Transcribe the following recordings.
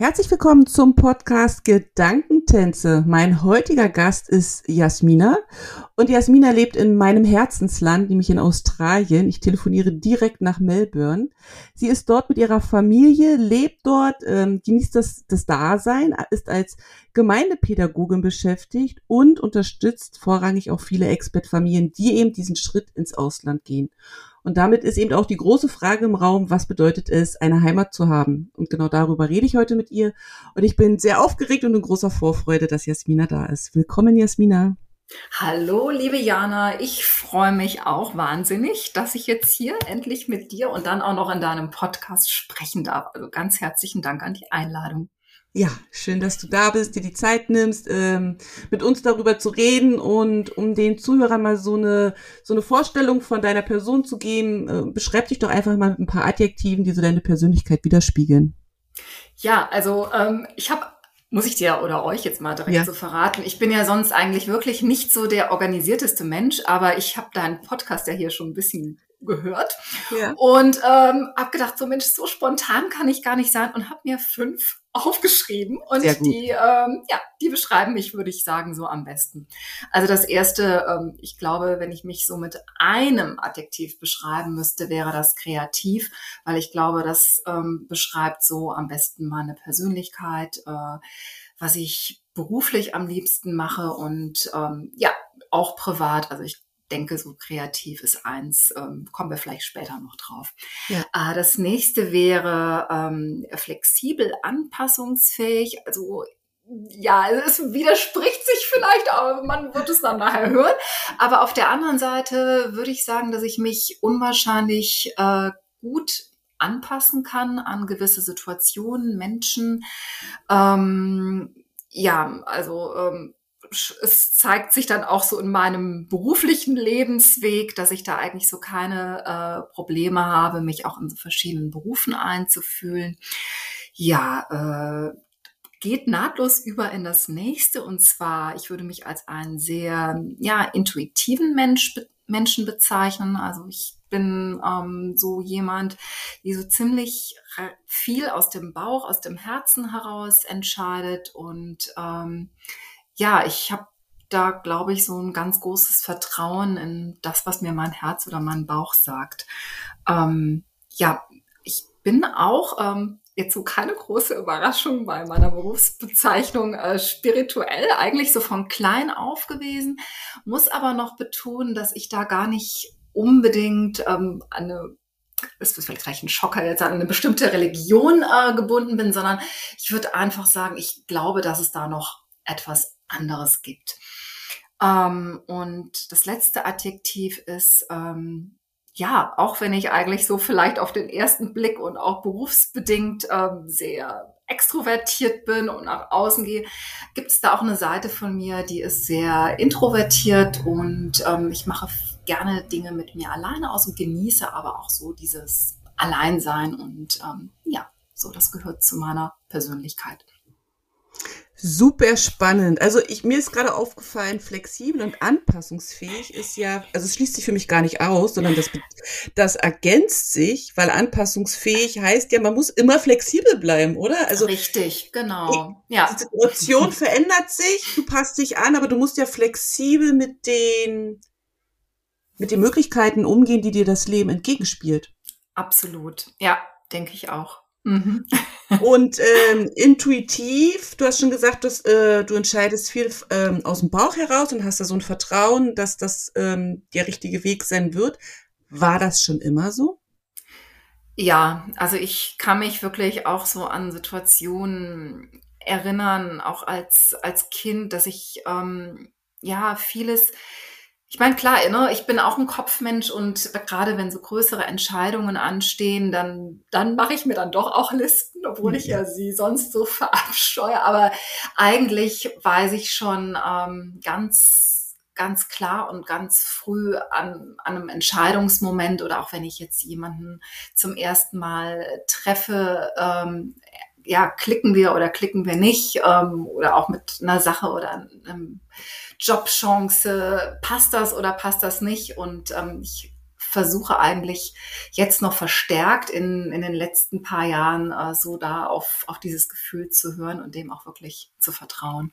Herzlich willkommen zum Podcast Gedankentänze. Mein heutiger Gast ist Jasmina und Jasmina lebt in meinem Herzensland, nämlich in Australien. Ich telefoniere direkt nach Melbourne. Sie ist dort mit ihrer Familie, lebt dort, ähm, genießt das, das Dasein, ist als Gemeindepädagogin beschäftigt und unterstützt vorrangig auch viele Expat-Familien, die eben diesen Schritt ins Ausland gehen. Und damit ist eben auch die große Frage im Raum, was bedeutet es, eine Heimat zu haben? Und genau darüber rede ich heute mit ihr. Und ich bin sehr aufgeregt und in großer Vorfreude, dass Jasmina da ist. Willkommen, Jasmina. Hallo, liebe Jana. Ich freue mich auch wahnsinnig, dass ich jetzt hier endlich mit dir und dann auch noch in deinem Podcast sprechen darf. Also ganz herzlichen Dank an die Einladung. Ja, schön, dass du da bist, dir die Zeit nimmst, ähm, mit uns darüber zu reden und um den Zuhörern mal so eine, so eine Vorstellung von deiner Person zu geben. Äh, beschreib dich doch einfach mal mit ein paar Adjektiven, die so deine Persönlichkeit widerspiegeln. Ja, also ähm, ich habe muss ich dir oder euch jetzt mal direkt ja. so verraten. Ich bin ja sonst eigentlich wirklich nicht so der organisierteste Mensch, aber ich habe deinen Podcast ja hier schon ein bisschen gehört ja. und ähm, habe gedacht, so Mensch, so spontan kann ich gar nicht sein und habe mir fünf aufgeschrieben und die, ähm, ja, die beschreiben mich, würde ich sagen, so am besten. Also das erste, ähm, ich glaube, wenn ich mich so mit einem Adjektiv beschreiben müsste, wäre das kreativ, weil ich glaube, das ähm, beschreibt so am besten meine Persönlichkeit, äh, was ich beruflich am liebsten mache und ähm, ja, auch privat. Also ich denke, so kreativ ist eins, ähm, kommen wir vielleicht später noch drauf. Ja. Äh, das nächste wäre ähm, flexibel, anpassungsfähig. Also ja, es widerspricht sich vielleicht, aber man wird es dann nachher hören. Aber auf der anderen Seite würde ich sagen, dass ich mich unwahrscheinlich äh, gut anpassen kann an gewisse Situationen, Menschen. Ähm, ja, also ähm, es zeigt sich dann auch so in meinem beruflichen Lebensweg, dass ich da eigentlich so keine äh, Probleme habe, mich auch in so verschiedenen Berufen einzufühlen. Ja, äh, geht nahtlos über in das nächste und zwar, ich würde mich als einen sehr ja intuitiven Mensch Menschen bezeichnen. Also ich bin ähm, so jemand, die so ziemlich viel aus dem Bauch, aus dem Herzen heraus entscheidet und ähm, ja, ich habe da, glaube ich, so ein ganz großes Vertrauen in das, was mir mein Herz oder mein Bauch sagt. Ähm, ja, ich bin auch ähm, jetzt so keine große Überraschung bei meiner Berufsbezeichnung äh, spirituell, eigentlich so von klein auf gewesen, muss aber noch betonen, dass ich da gar nicht unbedingt ähm, eine es ist vielleicht ein Schocker jetzt an eine bestimmte Religion äh, gebunden bin, sondern ich würde einfach sagen, ich glaube, dass es da noch etwas anderes gibt. Ähm, und das letzte Adjektiv ist, ähm, ja, auch wenn ich eigentlich so vielleicht auf den ersten Blick und auch berufsbedingt ähm, sehr extrovertiert bin und nach außen gehe, gibt es da auch eine Seite von mir, die ist sehr introvertiert und ähm, ich mache gerne Dinge mit mir alleine aus und genieße aber auch so dieses Alleinsein und ähm, ja, so das gehört zu meiner Persönlichkeit. Super spannend. Also ich, mir ist gerade aufgefallen, flexibel und anpassungsfähig ist ja, also es schließt sich für mich gar nicht aus, sondern das, das ergänzt sich, weil anpassungsfähig heißt ja, man muss immer flexibel bleiben, oder? Also richtig, genau. ja. Die Situation verändert sich, du passt dich an, aber du musst ja flexibel mit den mit den Möglichkeiten umgehen, die dir das Leben entgegenspielt. Absolut. Ja, denke ich auch. Mhm. Und ähm, intuitiv, du hast schon gesagt, dass, äh, du entscheidest viel ähm, aus dem Bauch heraus und hast da so ein Vertrauen, dass das ähm, der richtige Weg sein wird. War das schon immer so? Ja, also ich kann mich wirklich auch so an Situationen erinnern, auch als, als Kind, dass ich ähm, ja vieles ich meine, klar, ne, ich bin auch ein Kopfmensch und gerade wenn so größere Entscheidungen anstehen, dann, dann mache ich mir dann doch auch Listen, obwohl ich ja sie sonst so verabscheue. Aber eigentlich weiß ich schon ähm, ganz ganz klar und ganz früh an, an einem Entscheidungsmoment oder auch wenn ich jetzt jemanden zum ersten Mal treffe, ähm, ja, klicken wir oder klicken wir nicht ähm, oder auch mit einer Sache oder einem Jobchance, passt das oder passt das nicht? Und ähm, ich versuche eigentlich jetzt noch verstärkt in, in den letzten paar Jahren äh, so da auf, auf dieses Gefühl zu hören und dem auch wirklich zu vertrauen.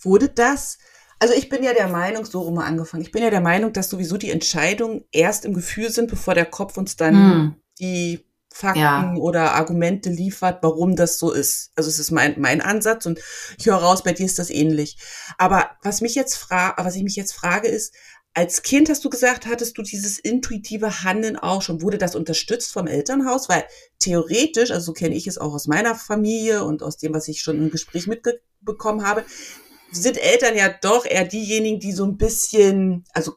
Wurde das, also ich bin ja der Meinung, so rum angefangen, ich bin ja der Meinung, dass sowieso die Entscheidungen erst im Gefühl sind, bevor der Kopf uns dann hm. die Fakten ja. oder Argumente liefert, warum das so ist. Also es ist mein, mein Ansatz und ich höre raus, bei dir ist das ähnlich. Aber was mich jetzt frage, was ich mich jetzt frage, ist, als Kind hast du gesagt, hattest du dieses intuitive Handeln auch schon. Wurde das unterstützt vom Elternhaus? Weil theoretisch, also so kenne ich es auch aus meiner Familie und aus dem, was ich schon im Gespräch mitbekommen habe, sind Eltern ja doch eher diejenigen, die so ein bisschen, also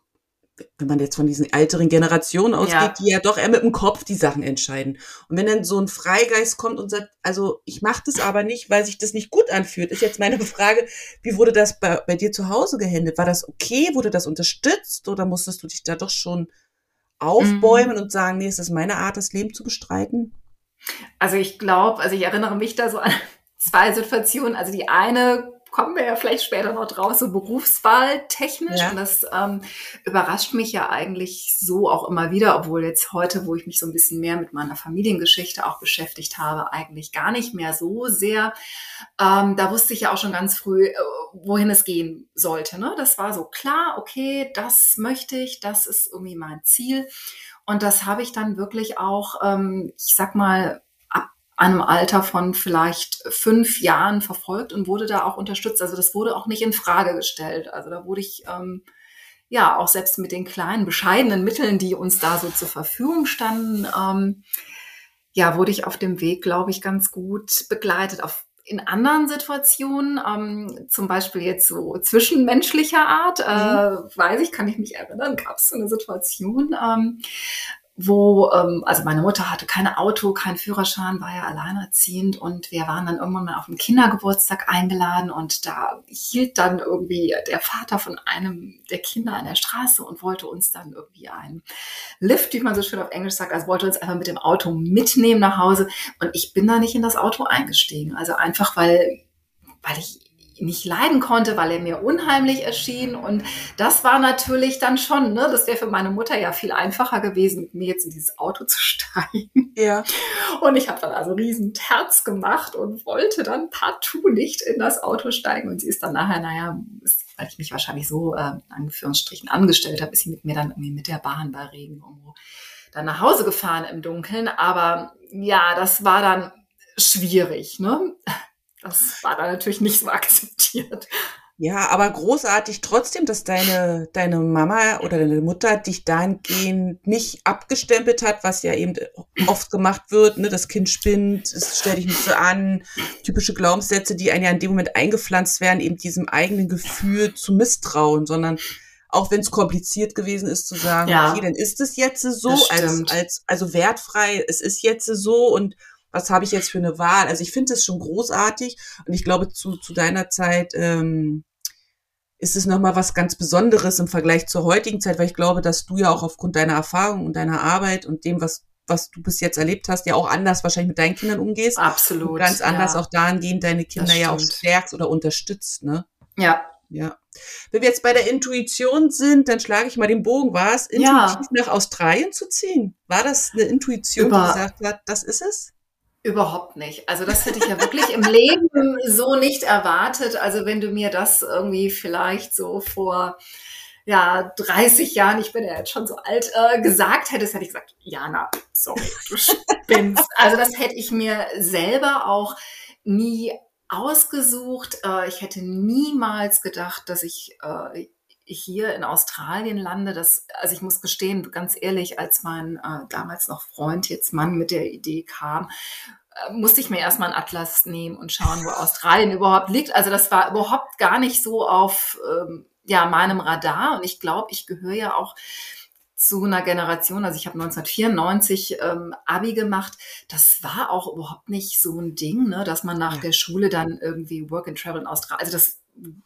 wenn man jetzt von diesen älteren Generationen ausgeht, ja. die ja doch eher mit dem Kopf die Sachen entscheiden. Und wenn dann so ein Freigeist kommt und sagt, also ich mache das aber nicht, weil sich das nicht gut anfühlt, ist jetzt meine Frage, wie wurde das bei, bei dir zu Hause gehandelt? War das okay? Wurde das unterstützt oder musstest du dich da doch schon aufbäumen mhm. und sagen, nee, es ist meine Art, das Leben zu bestreiten? Also ich glaube, also ich erinnere mich da so an zwei Situationen. Also die eine kommen wir ja vielleicht später noch draus, so berufswahltechnisch. Ja. Und das ähm, überrascht mich ja eigentlich so auch immer wieder, obwohl jetzt heute, wo ich mich so ein bisschen mehr mit meiner Familiengeschichte auch beschäftigt habe, eigentlich gar nicht mehr so sehr. Ähm, da wusste ich ja auch schon ganz früh, äh, wohin es gehen sollte. Ne? Das war so klar, okay, das möchte ich, das ist irgendwie mein Ziel. Und das habe ich dann wirklich auch, ähm, ich sag mal, einem Alter von vielleicht fünf Jahren verfolgt und wurde da auch unterstützt. Also das wurde auch nicht in Frage gestellt. Also da wurde ich ähm, ja auch selbst mit den kleinen, bescheidenen Mitteln, die uns da so zur Verfügung standen, ähm, ja, wurde ich auf dem Weg, glaube ich, ganz gut begleitet. Auf, in anderen Situationen, ähm, zum Beispiel jetzt so zwischenmenschlicher Art, äh, mhm. weiß ich, kann ich mich erinnern, gab es so eine Situation, ähm, wo, ähm, also meine Mutter hatte kein Auto, kein Führerschein, war ja alleinerziehend und wir waren dann irgendwann mal auf einen Kindergeburtstag eingeladen und da hielt dann irgendwie der Vater von einem der Kinder an der Straße und wollte uns dann irgendwie einen Lift, wie man so schön auf Englisch sagt, also wollte uns einfach mit dem Auto mitnehmen nach Hause und ich bin da nicht in das Auto eingestiegen, also einfach weil weil ich nicht leiden konnte, weil er mir unheimlich erschien. Und das war natürlich dann schon, ne, das wäre für meine Mutter ja viel einfacher gewesen, mit mir jetzt in dieses Auto zu steigen. Ja. Und ich habe dann also riesen Terz gemacht und wollte dann partout nicht in das Auto steigen. Und sie ist dann nachher, naja, ist, weil ich mich wahrscheinlich so äh, in Anführungsstrichen angestellt habe, ist sie mit mir dann irgendwie mit der Bahn bei Regen irgendwo dann nach Hause gefahren im Dunkeln. Aber ja, das war dann schwierig, ne? Das war da natürlich nicht so akzeptiert. Ja, aber großartig trotzdem, dass deine, deine Mama oder deine Mutter dich dahingehend nicht abgestempelt hat, was ja eben oft gemacht wird, ne, das Kind spinnt, es stell dich nicht so an, typische Glaubenssätze, die einem ja in dem Moment eingepflanzt werden, eben diesem eigenen Gefühl zu misstrauen, sondern auch wenn es kompliziert gewesen ist zu sagen, ja, okay, dann ist es jetzt so, als, als, also wertfrei, es ist jetzt so und was habe ich jetzt für eine Wahl? Also ich finde es schon großartig und ich glaube, zu, zu deiner Zeit ähm, ist es nochmal was ganz Besonderes im Vergleich zur heutigen Zeit, weil ich glaube, dass du ja auch aufgrund deiner Erfahrung und deiner Arbeit und dem, was was du bis jetzt erlebt hast, ja auch anders wahrscheinlich mit deinen Kindern umgehst. Absolut. Und ganz anders ja. auch dahingehend deine Kinder ja auch stärkst oder unterstützt, ne? Ja. Ja. Wenn wir jetzt bei der Intuition sind, dann schlage ich mal den Bogen. War es intuitiv ja. nach Australien zu ziehen? War das eine Intuition, Über die gesagt hat, das ist es? Überhaupt nicht. Also das hätte ich ja wirklich im Leben so nicht erwartet. Also wenn du mir das irgendwie vielleicht so vor ja 30 Jahren, ich bin ja jetzt schon so alt, äh, gesagt hättest, hätte ich gesagt, Jana, sorry, du spinnst. Also das hätte ich mir selber auch nie ausgesucht. Äh, ich hätte niemals gedacht, dass ich äh, hier in Australien lande, das, also ich muss gestehen, ganz ehrlich, als mein äh, damals noch Freund, jetzt Mann mit der Idee kam, äh, musste ich mir erstmal einen Atlas nehmen und schauen, wo Australien überhaupt liegt. Also das war überhaupt gar nicht so auf ähm, ja, meinem Radar. Und ich glaube, ich gehöre ja auch zu einer Generation, also ich habe 1994 ähm, Abi gemacht, das war auch überhaupt nicht so ein Ding, ne, dass man nach ja. der Schule dann irgendwie Work and Travel in Australien, also das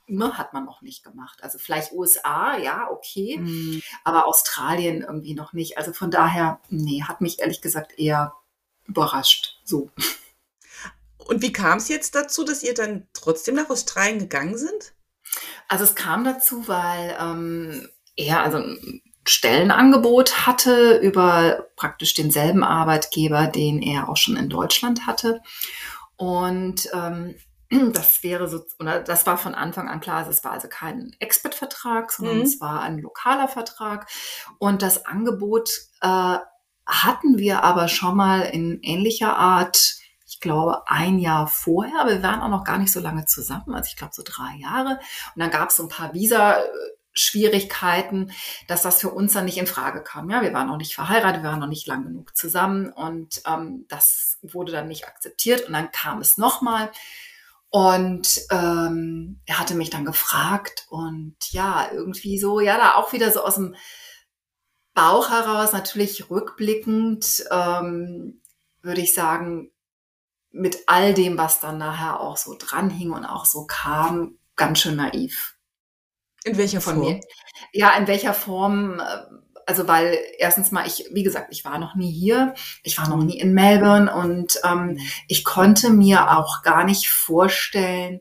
ne, hat man noch nicht gemacht. Also vielleicht USA, ja, okay, mhm. aber Australien irgendwie noch nicht. Also von daher, nee, hat mich ehrlich gesagt eher überrascht. So. Und wie kam es jetzt dazu, dass ihr dann trotzdem nach Australien gegangen sind? Also es kam dazu, weil ähm, er also ein Stellenangebot hatte über praktisch denselben Arbeitgeber, den er auch schon in Deutschland hatte. Und ähm, das wäre so, oder das war von Anfang an klar, es war also kein Expert-Vertrag, sondern mhm. es war ein lokaler Vertrag. Und das Angebot äh, hatten wir aber schon mal in ähnlicher Art, ich glaube, ein Jahr vorher, wir waren auch noch gar nicht so lange zusammen, also ich glaube so drei Jahre. Und dann gab es so ein paar Visa. Schwierigkeiten, dass das für uns dann nicht in Frage kam. Ja, wir waren noch nicht verheiratet, wir waren noch nicht lang genug zusammen und ähm, das wurde dann nicht akzeptiert und dann kam es nochmal und ähm, er hatte mich dann gefragt und ja, irgendwie so, ja, da auch wieder so aus dem Bauch heraus, natürlich rückblickend, ähm, würde ich sagen, mit all dem, was dann nachher auch so dranhing und auch so kam, ganz schön naiv. In welcher Form? Mir. Ja, in welcher Form? Äh, also weil erstens mal, ich, wie gesagt, ich war noch nie hier, ich war noch mhm. nie in Melbourne und ähm, mhm. ich konnte mir auch gar nicht vorstellen,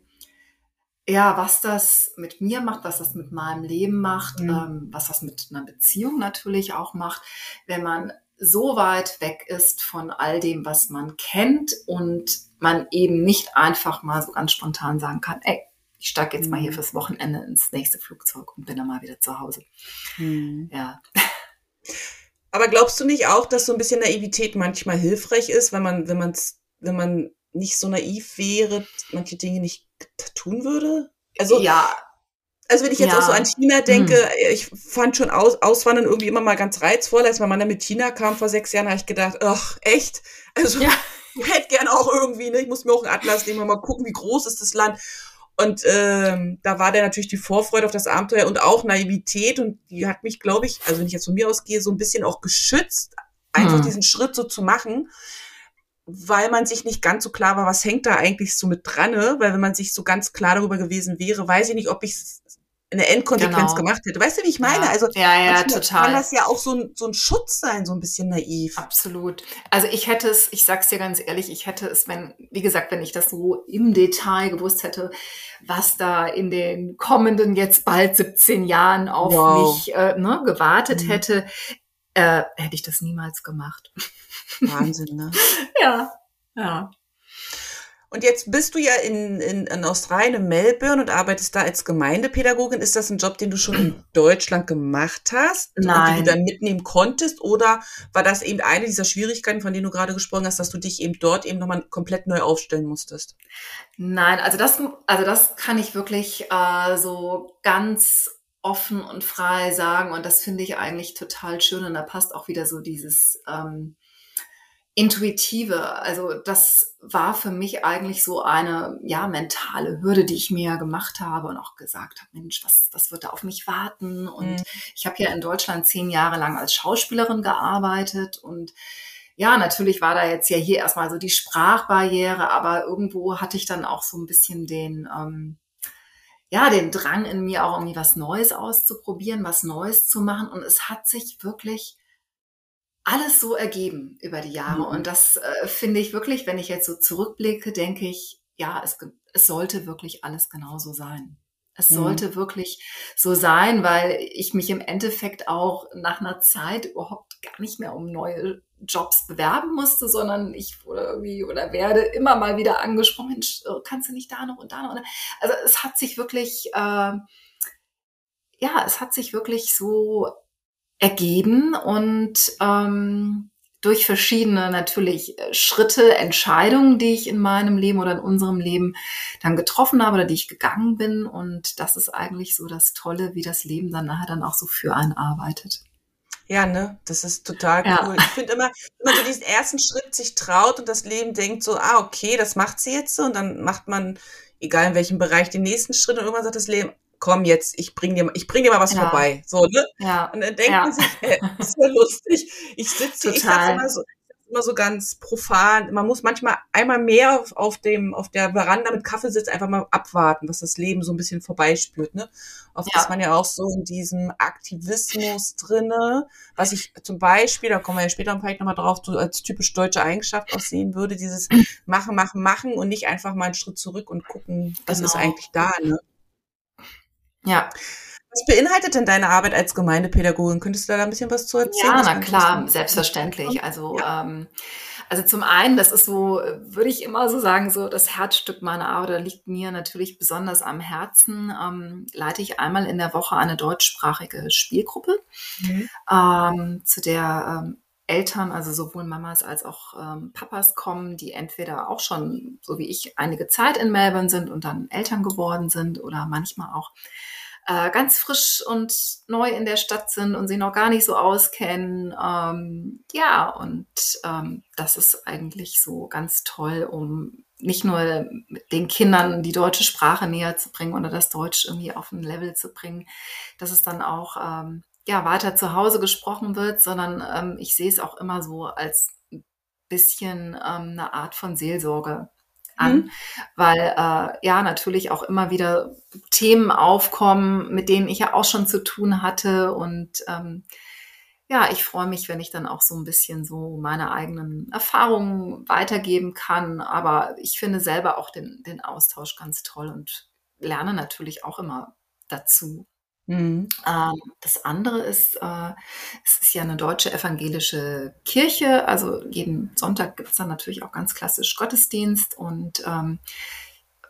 ja, was das mit mir macht, was das mit meinem Leben macht, mhm. ähm, was das mit einer Beziehung natürlich auch macht, wenn man so weit weg ist von all dem, was man kennt und man eben nicht einfach mal so ganz spontan sagen kann, ey, ich steige jetzt mal hier mhm. fürs Wochenende ins nächste Flugzeug und bin dann mal wieder zu Hause. Mhm. Ja. Aber glaubst du nicht auch, dass so ein bisschen Naivität manchmal hilfreich ist, wenn man, wenn man, wenn man nicht so naiv wäre, manche Dinge nicht tun würde? Also, ja. Also wenn ich jetzt ja. auch so an China denke, hm. ich fand schon Aus, Auswandern irgendwie immer mal ganz reizvoll. Als mein Mann dann mit China kam vor sechs Jahren, habe ich gedacht, ach, echt? Also ja. ich hätte gern auch irgendwie, ne? ich muss mir auch einen Atlas nehmen, mal gucken, wie groß ist das Land. Und ähm, da war der natürlich die Vorfreude auf das Abenteuer und auch Naivität. Und die hat mich, glaube ich, also wenn ich jetzt von mir ausgehe, so ein bisschen auch geschützt, einfach hm. diesen Schritt so zu machen, weil man sich nicht ganz so klar war, was hängt da eigentlich so mit dran. Ne? Weil wenn man sich so ganz klar darüber gewesen wäre, weiß ich nicht, ob ich eine Endkonsequenz genau. gemacht hätte. Weißt du, wie ich meine? Ja. Also ja, ja, total. kann das ja auch so ein, so ein Schutz sein, so ein bisschen naiv. Absolut. Also ich hätte es, ich sag's dir ganz ehrlich, ich hätte es, wenn, wie gesagt, wenn ich das so im Detail gewusst hätte, was da in den kommenden jetzt bald 17 Jahren auf wow. mich äh, ne, gewartet mhm. hätte, äh, hätte ich das niemals gemacht. Wahnsinn, ne? ja, ja. Und jetzt bist du ja in, in, in Australien, in Melbourne und arbeitest da als Gemeindepädagogin. Ist das ein Job, den du schon in Deutschland gemacht hast? Nein. Und den du dann mitnehmen konntest? Oder war das eben eine dieser Schwierigkeiten, von denen du gerade gesprochen hast, dass du dich eben dort eben nochmal komplett neu aufstellen musstest? Nein, also das, also das kann ich wirklich äh, so ganz offen und frei sagen. Und das finde ich eigentlich total schön. Und da passt auch wieder so dieses... Ähm, intuitive. Also das war für mich eigentlich so eine ja mentale Hürde, die ich mir gemacht habe und auch gesagt habe, Mensch, was was wird da auf mich warten? Und mhm. ich habe ja in Deutschland zehn Jahre lang als Schauspielerin gearbeitet und ja, natürlich war da jetzt ja hier erstmal so die Sprachbarriere, aber irgendwo hatte ich dann auch so ein bisschen den ähm, ja, den Drang in mir auch irgendwie was Neues auszuprobieren, was Neues zu machen. Und es hat sich wirklich alles so ergeben über die Jahre. Mhm. Und das äh, finde ich wirklich, wenn ich jetzt so zurückblicke, denke ich, ja, es, es sollte wirklich alles genauso sein. Es mhm. sollte wirklich so sein, weil ich mich im Endeffekt auch nach einer Zeit überhaupt gar nicht mehr um neue Jobs bewerben musste, sondern ich wurde irgendwie oder werde immer mal wieder angesprochen, Mensch, äh, kannst du nicht da noch und da noch? Also es hat sich wirklich, äh, ja, es hat sich wirklich so ergeben und ähm, durch verschiedene natürlich äh, Schritte, Entscheidungen, die ich in meinem Leben oder in unserem Leben dann getroffen habe oder die ich gegangen bin. Und das ist eigentlich so das Tolle, wie das Leben dann nachher dann auch so für einen arbeitet. Ja, ne, das ist total cool. Ja. Ich finde immer, wenn man so diesen ersten Schritt sich traut und das Leben denkt so, ah, okay, das macht sie jetzt so und dann macht man, egal in welchem Bereich, den nächsten Schritt und irgendwann sagt das Leben, komm jetzt, ich bring dir, ich bring dir mal was ja. vorbei. So, ne? Ja. Und dann denken ja. sich, äh, ist ja lustig. Ich sitze, ich sag immer so, immer so ganz profan. Man muss manchmal einmal mehr auf, auf dem, auf der Veranda mit Kaffee sitzen, einfach mal abwarten, was das Leben so ein bisschen vorbeispürt, ne? Oft ja. ist man ja auch so in diesem Aktivismus drinne, was ich zum Beispiel, da kommen wir ja später vielleicht nochmal drauf, so als typisch deutsche Eigenschaft aussehen würde, dieses machen, machen, machen und nicht einfach mal einen Schritt zurück und gucken, was genau. ist eigentlich da, ne? Ja. Was beinhaltet denn deine Arbeit als Gemeindepädagogin? Könntest du da ein bisschen was zu erzählen? Ja, na klar, selbstverständlich. Also, ja. ähm, also zum einen, das ist so, würde ich immer so sagen, so das Herzstück meiner Arbeit liegt mir natürlich besonders am Herzen. Ähm, leite ich einmal in der Woche eine deutschsprachige Spielgruppe, mhm. ähm, zu der ähm, Eltern, also sowohl Mamas als auch ähm, Papas kommen, die entweder auch schon, so wie ich, einige Zeit in Melbourne sind und dann Eltern geworden sind oder manchmal auch äh, ganz frisch und neu in der Stadt sind und sie noch gar nicht so auskennen. Ähm, ja, und ähm, das ist eigentlich so ganz toll, um nicht nur den Kindern die deutsche Sprache näher zu bringen oder das Deutsch irgendwie auf ein Level zu bringen, dass es dann auch ähm, ja, weiter zu Hause gesprochen wird, sondern ähm, ich sehe es auch immer so als bisschen ähm, eine Art von Seelsorge an, mhm. weil äh, ja natürlich auch immer wieder Themen aufkommen, mit denen ich ja auch schon zu tun hatte und ähm, ja, ich freue mich, wenn ich dann auch so ein bisschen so meine eigenen Erfahrungen weitergeben kann, aber ich finde selber auch den, den Austausch ganz toll und lerne natürlich auch immer dazu. Mhm. Ähm, das andere ist, äh, es ist ja eine deutsche evangelische Kirche. Also jeden Sonntag gibt es dann natürlich auch ganz klassisch Gottesdienst. Und ähm,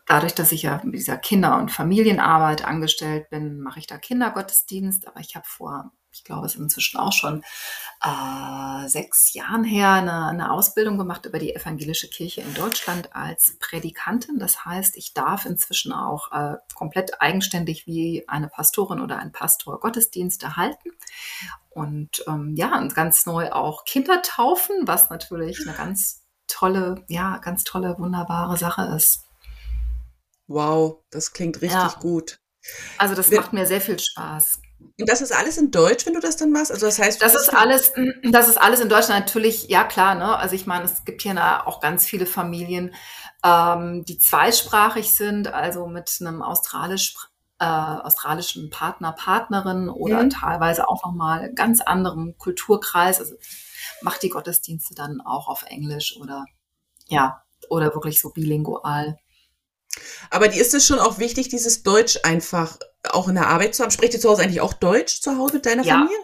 dadurch, dass ich ja mit dieser Kinder- und Familienarbeit angestellt bin, mache ich da Kindergottesdienst. Aber ich habe vor ich glaube, es ist inzwischen auch schon äh, sechs Jahren her, eine, eine Ausbildung gemacht über die evangelische Kirche in Deutschland als Predikantin. Das heißt, ich darf inzwischen auch äh, komplett eigenständig wie eine Pastorin oder ein Pastor Gottesdienste halten. Und ähm, ja, und ganz neu auch Kinder taufen, was natürlich eine ganz tolle, ja, ganz tolle, wunderbare Sache ist. Wow, das klingt richtig ja. gut. Also das macht mir sehr viel Spaß. Und das ist alles in Deutsch, wenn du das dann machst? Also das heißt, das ist alles, das ist alles in Deutschland natürlich, ja klar, ne? Also ich meine, es gibt hier auch ganz viele Familien, ähm, die zweisprachig sind, also mit einem australisch, äh, australischen Partner, Partnerin oder mhm. teilweise auch nochmal ganz anderem Kulturkreis. Also macht die Gottesdienste dann auch auf Englisch oder ja, oder wirklich so bilingual. Aber die ist es schon auch wichtig, dieses Deutsch einfach auch in der Arbeit zu haben. Spricht ihr zu Hause eigentlich auch Deutsch zu Hause mit deiner ja. Familie?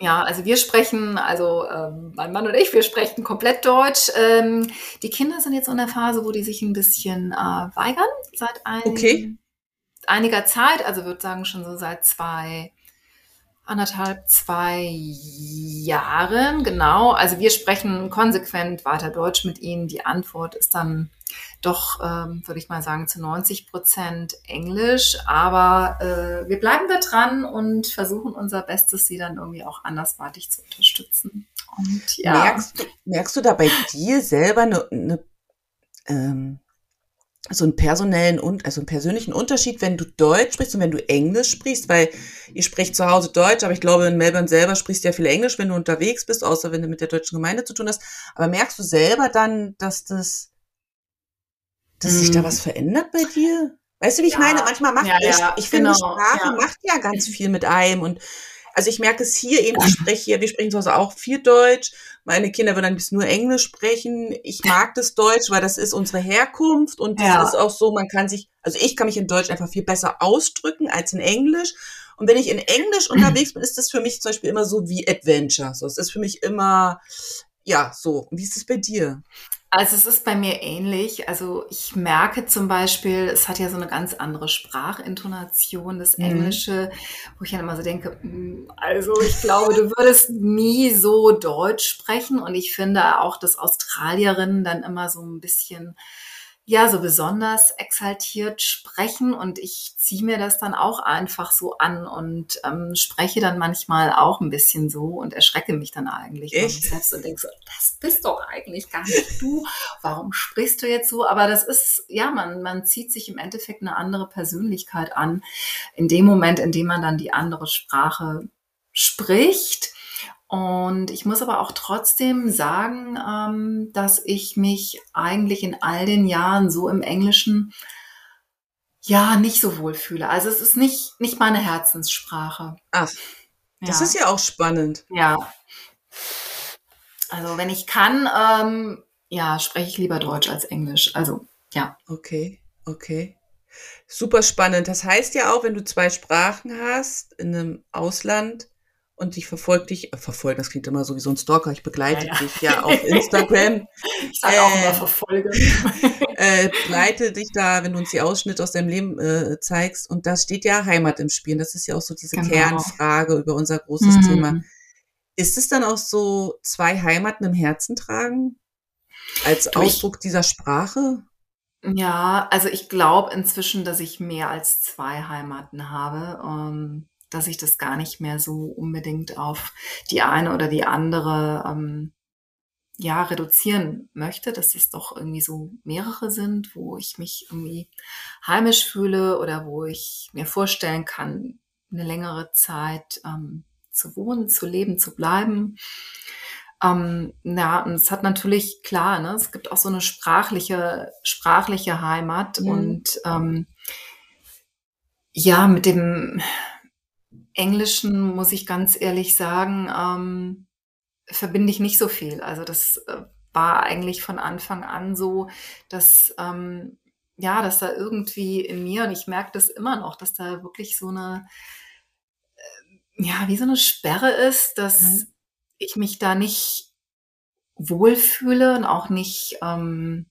Ja, also wir sprechen, also ähm, mein Mann und ich, wir sprechen komplett Deutsch. Ähm, die Kinder sind jetzt in der Phase, wo die sich ein bisschen äh, weigern seit ein, okay. einiger Zeit. Also würde sagen schon so seit zwei anderthalb, zwei Jahren, genau. Also wir sprechen konsequent weiter Deutsch mit ihnen. Die Antwort ist dann doch, ähm, würde ich mal sagen, zu 90 Prozent Englisch. Aber äh, wir bleiben da dran und versuchen unser Bestes, sie dann irgendwie auch anderswartig zu unterstützen. Und, ja. merkst, du, merkst du da bei dir selber eine, eine ähm, so einen personellen und also einen persönlichen Unterschied, wenn du Deutsch sprichst und wenn du Englisch sprichst, weil ihr spricht zu Hause Deutsch, aber ich glaube in Melbourne selber sprichst du ja viel Englisch, wenn du unterwegs bist, außer wenn du mit der deutschen Gemeinde zu tun hast. Aber merkst du selber dann, dass das, dass hm. sich da hm. was verändert bei dir? Weißt du, wie ich ja. meine? Manchmal macht ja, ja, ich, ich genau. finde Sprache macht ja ganz viel mit einem und also ich merke es hier eben, ich spreche hier, wir sprechen zu Hause auch viel Deutsch. Meine Kinder würden ein bisschen nur Englisch sprechen. Ich mag das Deutsch, weil das ist unsere Herkunft und das ja. ist auch so, man kann sich, also ich kann mich in Deutsch einfach viel besser ausdrücken als in Englisch. Und wenn ich in Englisch unterwegs bin, ist das für mich zum Beispiel immer so wie Adventure. So, es ist für mich immer, ja, so. Wie ist es bei dir? Also es ist bei mir ähnlich. Also ich merke zum Beispiel, es hat ja so eine ganz andere Sprachintonation, das mhm. Englische, mhm. wo ich dann immer so denke, hm, also ich glaube, du würdest nie so Deutsch sprechen. Und ich finde auch, dass Australierinnen dann immer so ein bisschen ja so besonders exaltiert sprechen und ich ziehe mir das dann auch einfach so an und ähm, spreche dann manchmal auch ein bisschen so und erschrecke mich dann eigentlich mich selbst und denke so, das bist doch eigentlich gar nicht du. Warum sprichst du jetzt so? Aber das ist, ja, man, man zieht sich im Endeffekt eine andere Persönlichkeit an, in dem Moment, in dem man dann die andere Sprache spricht. Und ich muss aber auch trotzdem sagen, ähm, dass ich mich eigentlich in all den Jahren so im Englischen ja nicht so wohl fühle. Also es ist nicht, nicht meine Herzenssprache. Ach, das ja. ist ja auch spannend. Ja. Also wenn ich kann, ähm, ja, spreche ich lieber Deutsch als Englisch. Also ja. Okay, okay. Super spannend. Das heißt ja auch, wenn du zwei Sprachen hast in einem Ausland, und ich verfolge dich, äh, verfolgen, das klingt immer so wie so ein Stalker, ich begleite ja, ja. dich ja auf Instagram. ich sage äh, auch immer verfolgen. äh, begleite dich da, wenn du uns die Ausschnitte aus deinem Leben äh, zeigst. Und da steht ja Heimat im Spiel. Das ist ja auch so diese genau. Kernfrage über unser großes mhm. Thema. Ist es dann auch so, zwei Heimaten im Herzen tragen? Als du, Ausdruck ich, dieser Sprache? Ja, also ich glaube inzwischen, dass ich mehr als zwei Heimaten habe. Ähm, dass ich das gar nicht mehr so unbedingt auf die eine oder die andere ähm, ja reduzieren möchte, dass es doch irgendwie so mehrere sind, wo ich mich irgendwie heimisch fühle oder wo ich mir vorstellen kann, eine längere Zeit ähm, zu wohnen, zu leben, zu bleiben. Ähm, ja, und es hat natürlich klar, ne, es gibt auch so eine sprachliche sprachliche Heimat mhm. und ähm, ja, mit dem Englischen muss ich ganz ehrlich sagen, ähm, verbinde ich nicht so viel. Also das äh, war eigentlich von Anfang an so, dass ähm, ja, dass da irgendwie in mir und ich merke das immer noch, dass da wirklich so eine äh, ja wie so eine Sperre ist, dass mhm. ich mich da nicht wohlfühle und auch nicht ähm,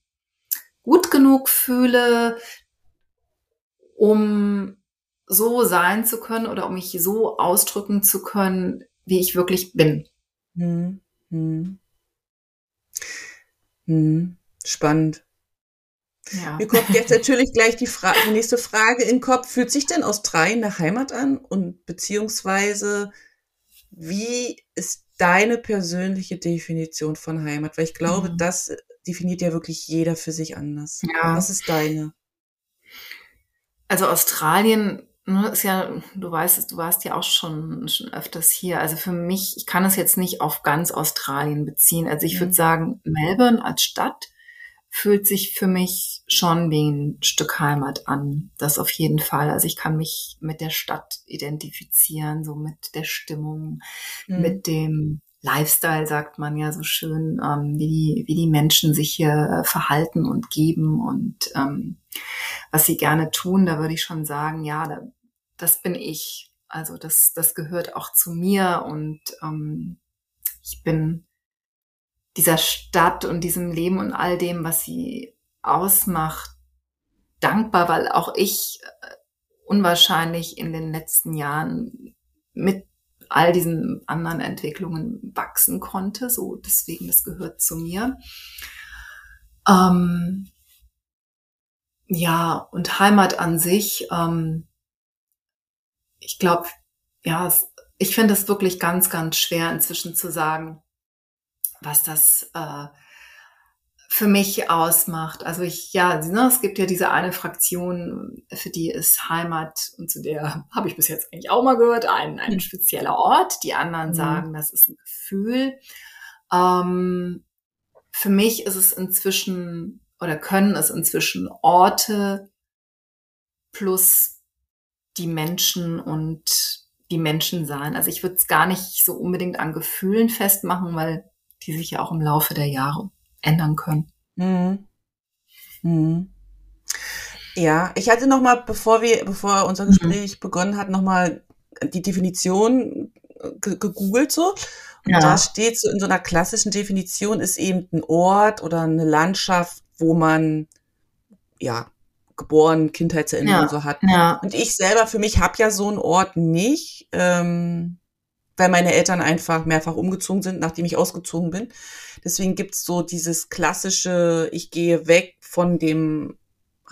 gut genug fühle, um so sein zu können oder um mich so ausdrücken zu können, wie ich wirklich bin. Hm. Hm. Hm. Spannend. Ja. Mir kommt jetzt natürlich gleich die, Fra die nächste Frage in den Kopf. Fühlt sich denn Australien nach Heimat an? Und beziehungsweise, wie ist deine persönliche Definition von Heimat? Weil ich glaube, mhm. das definiert ja wirklich jeder für sich anders. Ja. Was ist deine? Also Australien ist ja, du weißt es, du warst ja auch schon, schon öfters hier. Also für mich, ich kann es jetzt nicht auf ganz Australien beziehen. Also ich mhm. würde sagen, Melbourne als Stadt fühlt sich für mich schon wie ein Stück Heimat an. Das auf jeden Fall. Also ich kann mich mit der Stadt identifizieren, so mit der Stimmung, mhm. mit dem Lifestyle, sagt man ja so schön, ähm, wie, die, wie die Menschen sich hier verhalten und geben und ähm, was sie gerne tun. Da würde ich schon sagen, ja, da das bin ich. Also das, das gehört auch zu mir und ähm, ich bin dieser Stadt und diesem Leben und all dem, was sie ausmacht, dankbar, weil auch ich äh, unwahrscheinlich in den letzten Jahren mit all diesen anderen Entwicklungen wachsen konnte. So deswegen, das gehört zu mir. Ähm, ja, und Heimat an sich, ähm, ich glaube, ja, ich finde es wirklich ganz, ganz schwer inzwischen zu sagen, was das äh, für mich ausmacht. Also ich, ja, ne, es gibt ja diese eine Fraktion, für die ist Heimat und zu der habe ich bis jetzt eigentlich auch mal gehört, ein, ein hm. spezieller Ort. Die anderen mhm. sagen, das ist ein Gefühl. Ähm, für mich ist es inzwischen oder können es inzwischen Orte plus die Menschen und die Menschen sein. Also ich würde es gar nicht so unbedingt an Gefühlen festmachen, weil die sich ja auch im Laufe der Jahre ändern können. Mhm. Mhm. Ja, ich hatte noch mal, bevor wir, bevor unser mhm. Gespräch mhm. begonnen hat, noch mal die Definition gegoogelt so. Und ja. da steht so in so einer klassischen Definition ist eben ein Ort oder eine Landschaft, wo man ja geboren, Kindheitserinnerungen ja, so hat. Ja. Und ich selber für mich habe ja so einen Ort nicht, ähm, weil meine Eltern einfach mehrfach umgezogen sind, nachdem ich ausgezogen bin. Deswegen gibt's so dieses klassische, ich gehe weg von dem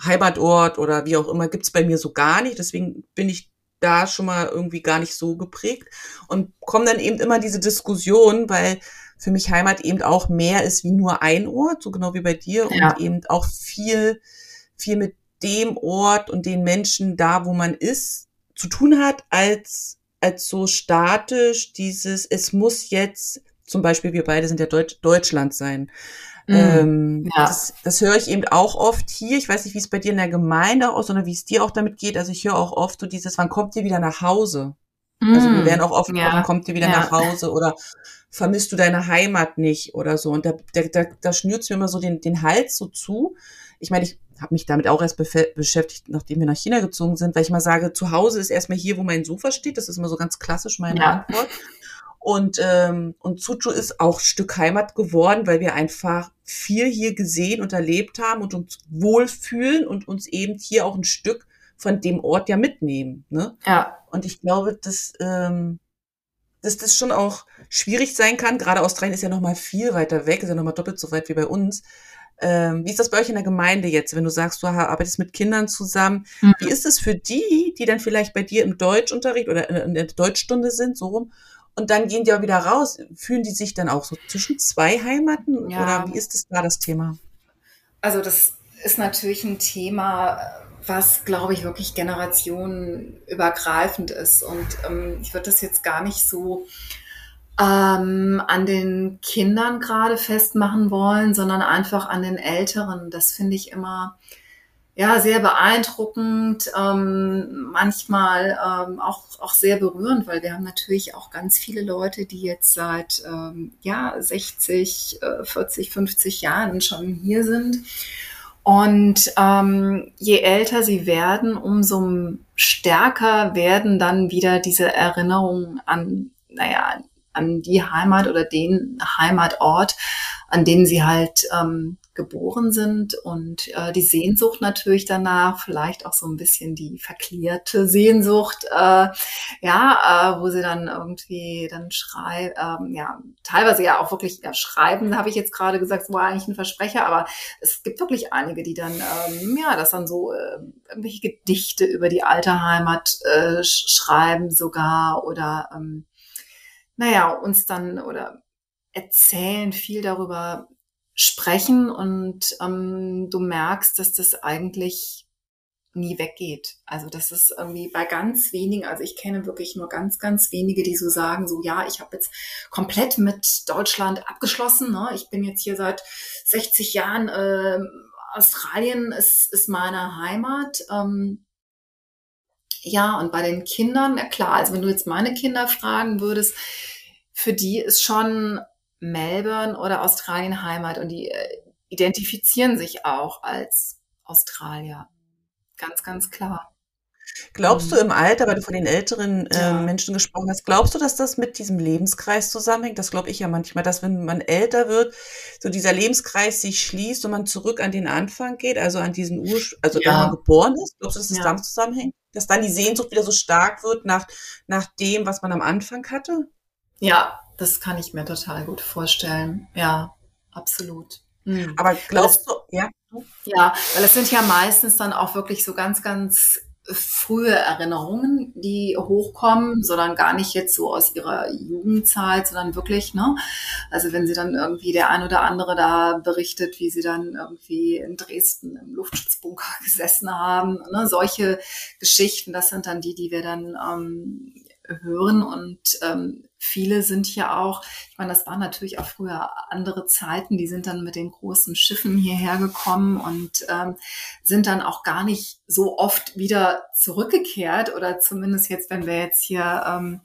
Heimatort oder wie auch immer, gibt's bei mir so gar nicht. Deswegen bin ich da schon mal irgendwie gar nicht so geprägt und kommen dann eben immer diese Diskussion, weil für mich Heimat eben auch mehr ist wie nur ein Ort, so genau wie bei dir ja. und eben auch viel, viel mit dem Ort und den Menschen da, wo man ist, zu tun hat, als als so statisch dieses, es muss jetzt, zum Beispiel wir beide sind ja Deutsch, Deutschland sein. Mhm, ähm, ja. das, das höre ich eben auch oft hier. Ich weiß nicht, wie es bei dir in der Gemeinde auch, sondern wie es dir auch damit geht. Also ich höre auch oft so dieses, wann kommt ihr wieder nach Hause? Mhm, also wir werden auch oft, ja. wann kommt ihr wieder ja. nach Hause? Oder vermisst du deine Heimat nicht oder so. Und da, da, da, da schnürt mir immer so den, den Hals so zu. Ich meine, ich habe mich damit auch erst beschäftigt, nachdem wir nach China gezogen sind, weil ich mal sage, zu Hause ist erstmal hier, wo mein Sofa steht. Das ist immer so ganz klassisch meine ja. Antwort. Und, ähm, und Tsuchu ist auch Stück Heimat geworden, weil wir einfach viel hier gesehen und erlebt haben und uns wohlfühlen und uns eben hier auch ein Stück von dem Ort ja mitnehmen. Ne? Ja. Und ich glaube, dass, ähm, dass das schon auch schwierig sein kann. Gerade Australien ist ja noch mal viel weiter weg, ist ja noch mal doppelt so weit wie bei uns. Ähm, wie ist das bei euch in der Gemeinde jetzt, wenn du sagst, du arbeitest mit Kindern zusammen? Mhm. Wie ist es für die, die dann vielleicht bei dir im Deutschunterricht oder in der Deutschstunde sind, so rum, und dann gehen die auch wieder raus? Fühlen die sich dann auch so zwischen zwei Heimaten? Ja. Oder wie ist das da das Thema? Also das ist natürlich ein Thema, was, glaube ich, wirklich generationenübergreifend ist. Und ähm, ich würde das jetzt gar nicht so ähm, an den Kindern gerade festmachen wollen, sondern einfach an den Älteren. Das finde ich immer ja sehr beeindruckend, ähm, manchmal ähm, auch auch sehr berührend, weil wir haben natürlich auch ganz viele Leute, die jetzt seit ähm, ja 60, äh, 40, 50 Jahren schon hier sind und ähm, je älter sie werden, umso stärker werden dann wieder diese Erinnerungen an, naja, an die Heimat oder den Heimatort, an dem sie halt ähm, geboren sind. Und äh, die Sehnsucht natürlich danach, vielleicht auch so ein bisschen die verklärte Sehnsucht, äh, ja, äh, wo sie dann irgendwie dann schreiben, ähm, ja, teilweise ja auch wirklich ja, schreiben, habe ich jetzt gerade gesagt, war eigentlich ein Versprecher, aber es gibt wirklich einige, die dann, ähm, ja, das dann so äh, irgendwelche Gedichte über die alte Heimat äh, schreiben sogar oder ähm, naja, uns dann oder erzählen viel darüber, sprechen und ähm, du merkst, dass das eigentlich nie weggeht. Also das ist irgendwie bei ganz wenigen, also ich kenne wirklich nur ganz, ganz wenige, die so sagen, so ja, ich habe jetzt komplett mit Deutschland abgeschlossen. Ne? Ich bin jetzt hier seit 60 Jahren, äh, Australien ist, ist meine Heimat. Ähm, ja, und bei den Kindern, ja klar, also wenn du jetzt meine Kinder fragen würdest, für die ist schon Melbourne oder Australien Heimat und die äh, identifizieren sich auch als Australier. Ganz, ganz klar. Glaubst du mhm. im Alter, weil du von den älteren äh, ja. Menschen gesprochen hast, glaubst du, dass das mit diesem Lebenskreis zusammenhängt? Das glaube ich ja manchmal, dass wenn man älter wird, so dieser Lebenskreis sich schließt und man zurück an den Anfang geht, also an diesen Ur, also ja. da man geboren ist. Glaubst du, dass das ja. damit zusammenhängt? Dass dann die Sehnsucht wieder so stark wird nach, nach dem, was man am Anfang hatte? Ja, das kann ich mir total gut vorstellen. Ja, absolut. Mhm. Aber glaubst du, ja? Ja, weil es sind ja meistens dann auch wirklich so ganz, ganz frühe Erinnerungen, die hochkommen, sondern gar nicht jetzt so aus ihrer Jugendzeit, sondern wirklich, ne? Also wenn sie dann irgendwie der ein oder andere da berichtet, wie sie dann irgendwie in Dresden im Luftschutzbunker gesessen haben, ne? Solche Geschichten, das sind dann die, die wir dann ähm, hören und ähm, viele sind ja auch, ich meine, das waren natürlich auch früher andere Zeiten, die sind dann mit den großen Schiffen hierher gekommen und ähm, sind dann auch gar nicht so oft wieder zurückgekehrt oder zumindest jetzt, wenn wir jetzt hier ähm,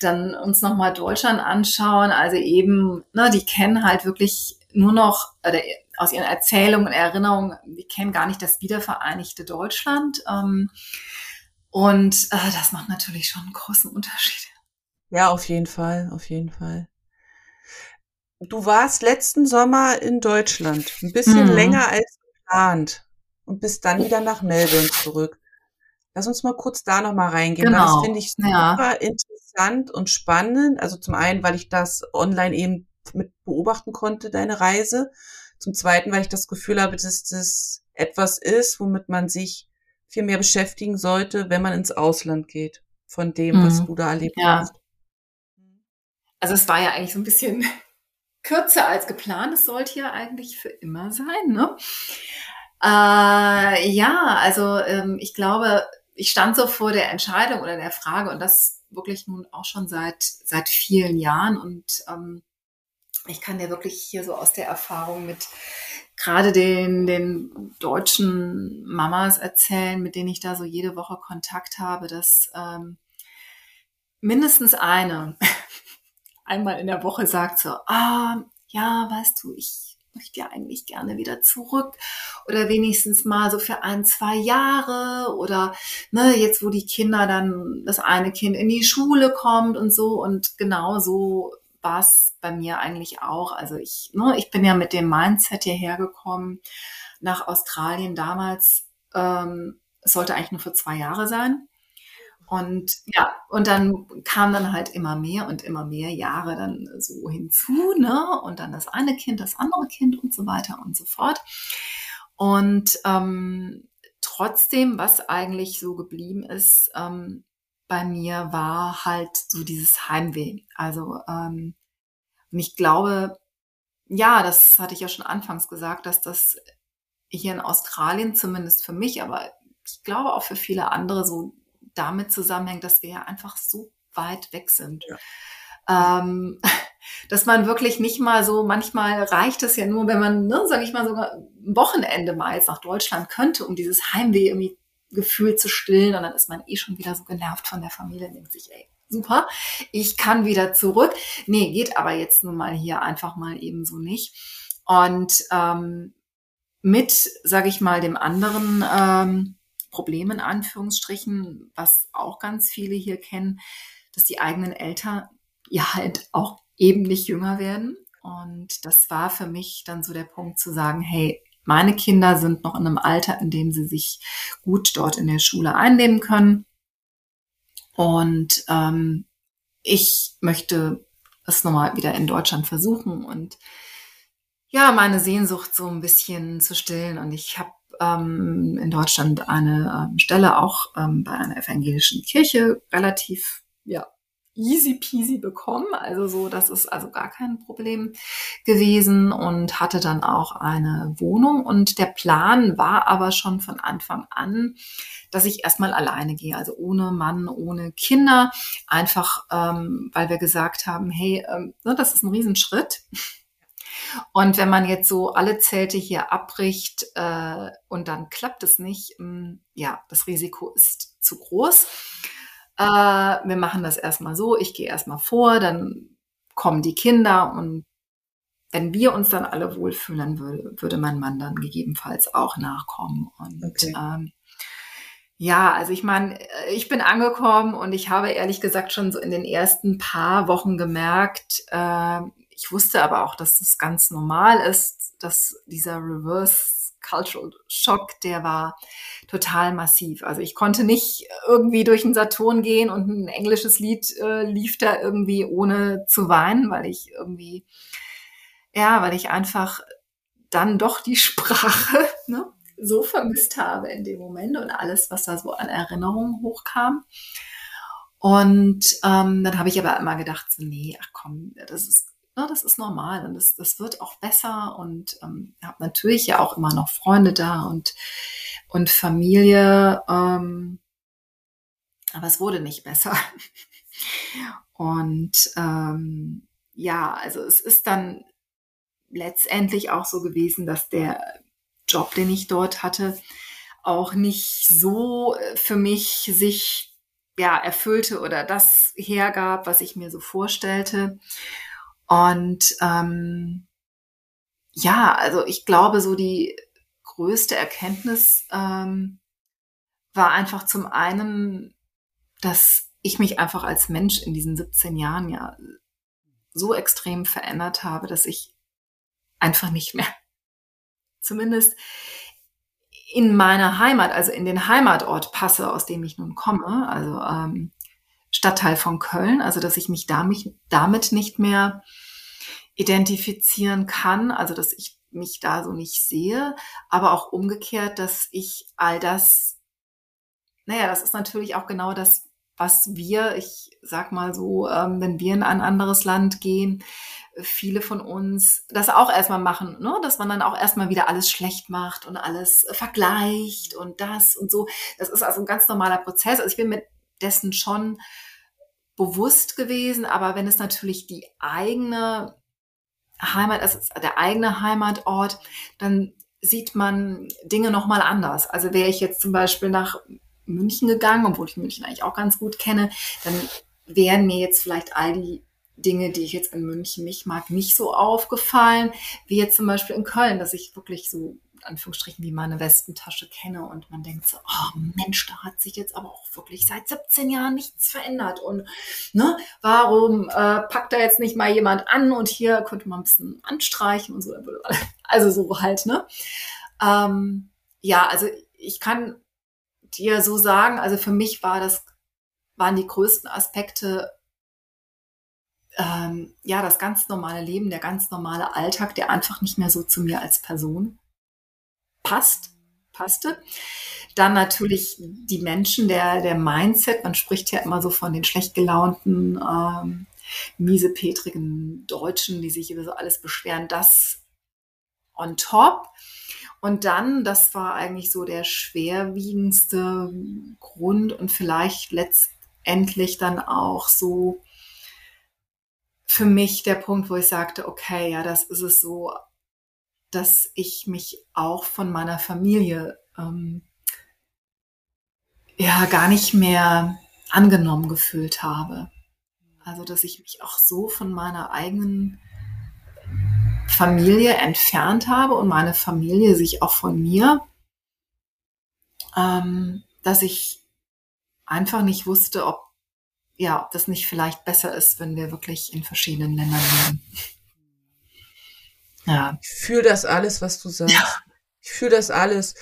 dann uns nochmal Deutschland anschauen, also eben, ne, die kennen halt wirklich nur noch, oder aus ihren Erzählungen und Erinnerungen, die kennen gar nicht das wiedervereinigte Deutschland. Ähm, und äh, das macht natürlich schon einen großen Unterschied. Ja, auf jeden Fall, auf jeden Fall. Du warst letzten Sommer in Deutschland, ein bisschen mhm. länger als geplant und bist dann wieder nach Melbourne zurück. Lass uns mal kurz da nochmal reingehen, genau. das finde ich super ja. interessant und spannend. Also zum einen, weil ich das online eben mit beobachten konnte, deine Reise. Zum zweiten, weil ich das Gefühl habe, dass das etwas ist, womit man sich viel mehr beschäftigen sollte, wenn man ins Ausland geht, von dem, mhm. was du da erlebt ja. hast. Also es war ja eigentlich so ein bisschen kürzer als geplant. Es sollte ja eigentlich für immer sein. Ne? Äh, ja, also ähm, ich glaube, ich stand so vor der Entscheidung oder der Frage und das wirklich nun auch schon seit, seit vielen Jahren und ähm, ich kann dir wirklich hier so aus der Erfahrung mit gerade den, den deutschen Mamas erzählen, mit denen ich da so jede Woche Kontakt habe, dass ähm, mindestens eine einmal in der Woche sagt so, ah, ja, weißt du, ich möchte ja eigentlich gerne wieder zurück oder wenigstens mal so für ein, zwei Jahre oder ne, jetzt, wo die Kinder dann, das eine Kind in die Schule kommt und so und genau so war es bei mir eigentlich auch. Also ich, ne, ich bin ja mit dem Mindset hierher gekommen nach Australien damals. Ähm, es sollte eigentlich nur für zwei Jahre sein. Und ja, und dann kam dann halt immer mehr und immer mehr Jahre dann so hinzu, ne? Und dann das eine Kind, das andere Kind und so weiter und so fort. Und ähm, trotzdem, was eigentlich so geblieben ist, ähm, bei mir war halt so dieses Heimweh. Also ähm, und ich glaube, ja, das hatte ich ja schon anfangs gesagt, dass das hier in Australien zumindest für mich, aber ich glaube auch für viele andere so damit zusammenhängt, dass wir ja einfach so weit weg sind. Ja. Ähm, dass man wirklich nicht mal so, manchmal reicht es ja nur, wenn man, ne, sage ich mal, sogar ein Wochenende mal jetzt nach Deutschland könnte, um dieses Heimweh irgendwie Gefühl zu stillen und dann ist man eh schon wieder so genervt von der Familie und denkt sich, ey, super, ich kann wieder zurück. Nee, geht aber jetzt nun mal hier einfach mal eben so nicht. Und ähm, mit, sage ich mal, dem anderen ähm, Problem in Anführungsstrichen, was auch ganz viele hier kennen, dass die eigenen Eltern ja halt auch eben nicht jünger werden. Und das war für mich dann so der Punkt zu sagen, hey, meine Kinder sind noch in einem Alter, in dem sie sich gut dort in der Schule einnehmen können. Und ähm, ich möchte es nochmal wieder in Deutschland versuchen und ja, meine Sehnsucht so ein bisschen zu stillen. Und ich habe ähm, in Deutschland eine ähm, Stelle auch ähm, bei einer evangelischen Kirche relativ ja, easy peasy bekommen. Also so, das ist also gar kein Problem gewesen und hatte dann auch eine Wohnung. Und der Plan war aber schon von Anfang an, dass ich erstmal alleine gehe, also ohne Mann, ohne Kinder, einfach ähm, weil wir gesagt haben, hey, ähm, ne, das ist ein Riesenschritt. Und wenn man jetzt so alle Zelte hier abbricht äh, und dann klappt es nicht, ähm, ja, das Risiko ist zu groß. Äh, wir machen das erstmal so, ich gehe erstmal vor, dann kommen die Kinder und wenn wir uns dann alle wohlfühlen, würde, würde mein Mann dann gegebenenfalls auch nachkommen. Und okay. ähm, ja, also ich meine, ich bin angekommen und ich habe ehrlich gesagt schon so in den ersten paar Wochen gemerkt, äh, ich wusste aber auch, dass das ganz normal ist, dass dieser Reverse Cultural Shock, der war total massiv. Also ich konnte nicht irgendwie durch den Saturn gehen und ein englisches Lied äh, lief da irgendwie ohne zu weinen, weil ich irgendwie, ja, weil ich einfach dann doch die Sprache ne, so vermisst habe in dem Moment und alles, was da so an Erinnerungen hochkam. Und ähm, dann habe ich aber immer gedacht, so, nee, ach komm, das ist na, das ist normal und das, das wird auch besser und ähm, habe natürlich ja auch immer noch Freunde da und, und Familie, ähm, aber es wurde nicht besser. Und ähm, ja, also es ist dann letztendlich auch so gewesen, dass der Job, den ich dort hatte, auch nicht so äh, für mich sich ja erfüllte oder das hergab, was ich mir so vorstellte. Und ähm, ja, also ich glaube, so die größte Erkenntnis ähm, war einfach zum einen, dass ich mich einfach als Mensch in diesen 17 Jahren ja so extrem verändert habe, dass ich einfach nicht mehr, zumindest in meiner Heimat, also in den Heimatort passe, aus dem ich nun komme, also ähm, Stadtteil von Köln, also dass ich mich damit, nicht mehr identifizieren kann, also dass ich mich da so nicht sehe, aber auch umgekehrt, dass ich all das, naja, das ist natürlich auch genau das, was wir, ich sag mal so, ähm, wenn wir in ein anderes Land gehen, viele von uns das auch erstmal machen, ne? dass man dann auch erstmal wieder alles schlecht macht und alles vergleicht und das und so. Das ist also ein ganz normaler Prozess. Also ich bin mir dessen schon bewusst gewesen, aber wenn es natürlich die eigene Heimat, also der eigene Heimatort, dann sieht man Dinge nochmal anders. Also wäre ich jetzt zum Beispiel nach München gegangen, obwohl ich München eigentlich auch ganz gut kenne, dann wären mir jetzt vielleicht all die Dinge, die ich jetzt in München nicht mag, nicht so aufgefallen, wie jetzt zum Beispiel in Köln, dass ich wirklich so Anführungsstrichen wie meine Westentasche kenne. Und man denkt so, oh Mensch, da hat sich jetzt aber auch wirklich seit 17 Jahren nichts verändert. Und ne, warum äh, packt da jetzt nicht mal jemand an? Und hier könnte man ein bisschen anstreichen und so, also so halt, ne? Ähm, ja, also ich kann dir so sagen, also für mich war das, waren die größten Aspekte ähm, ja, das ganz normale Leben, der ganz normale Alltag, der einfach nicht mehr so zu mir als Person passt, passte. Dann natürlich die Menschen, der, der Mindset. Man spricht ja immer so von den schlecht gelaunten, ähm, miesepetrigen Deutschen, die sich über so alles beschweren. Das on top. Und dann, das war eigentlich so der schwerwiegendste Grund und vielleicht letztendlich dann auch so für mich der Punkt, wo ich sagte, okay, ja, das ist es so, dass ich mich auch von meiner Familie ähm, ja gar nicht mehr angenommen gefühlt habe. Also, dass ich mich auch so von meiner eigenen Familie entfernt habe und meine Familie sich auch von mir, ähm, dass ich einfach nicht wusste, ob ja, ob das nicht vielleicht besser ist, wenn wir wirklich in verschiedenen Ländern leben. Ja. Ich fühle das alles, was du sagst. Ja. Ich fühle das alles.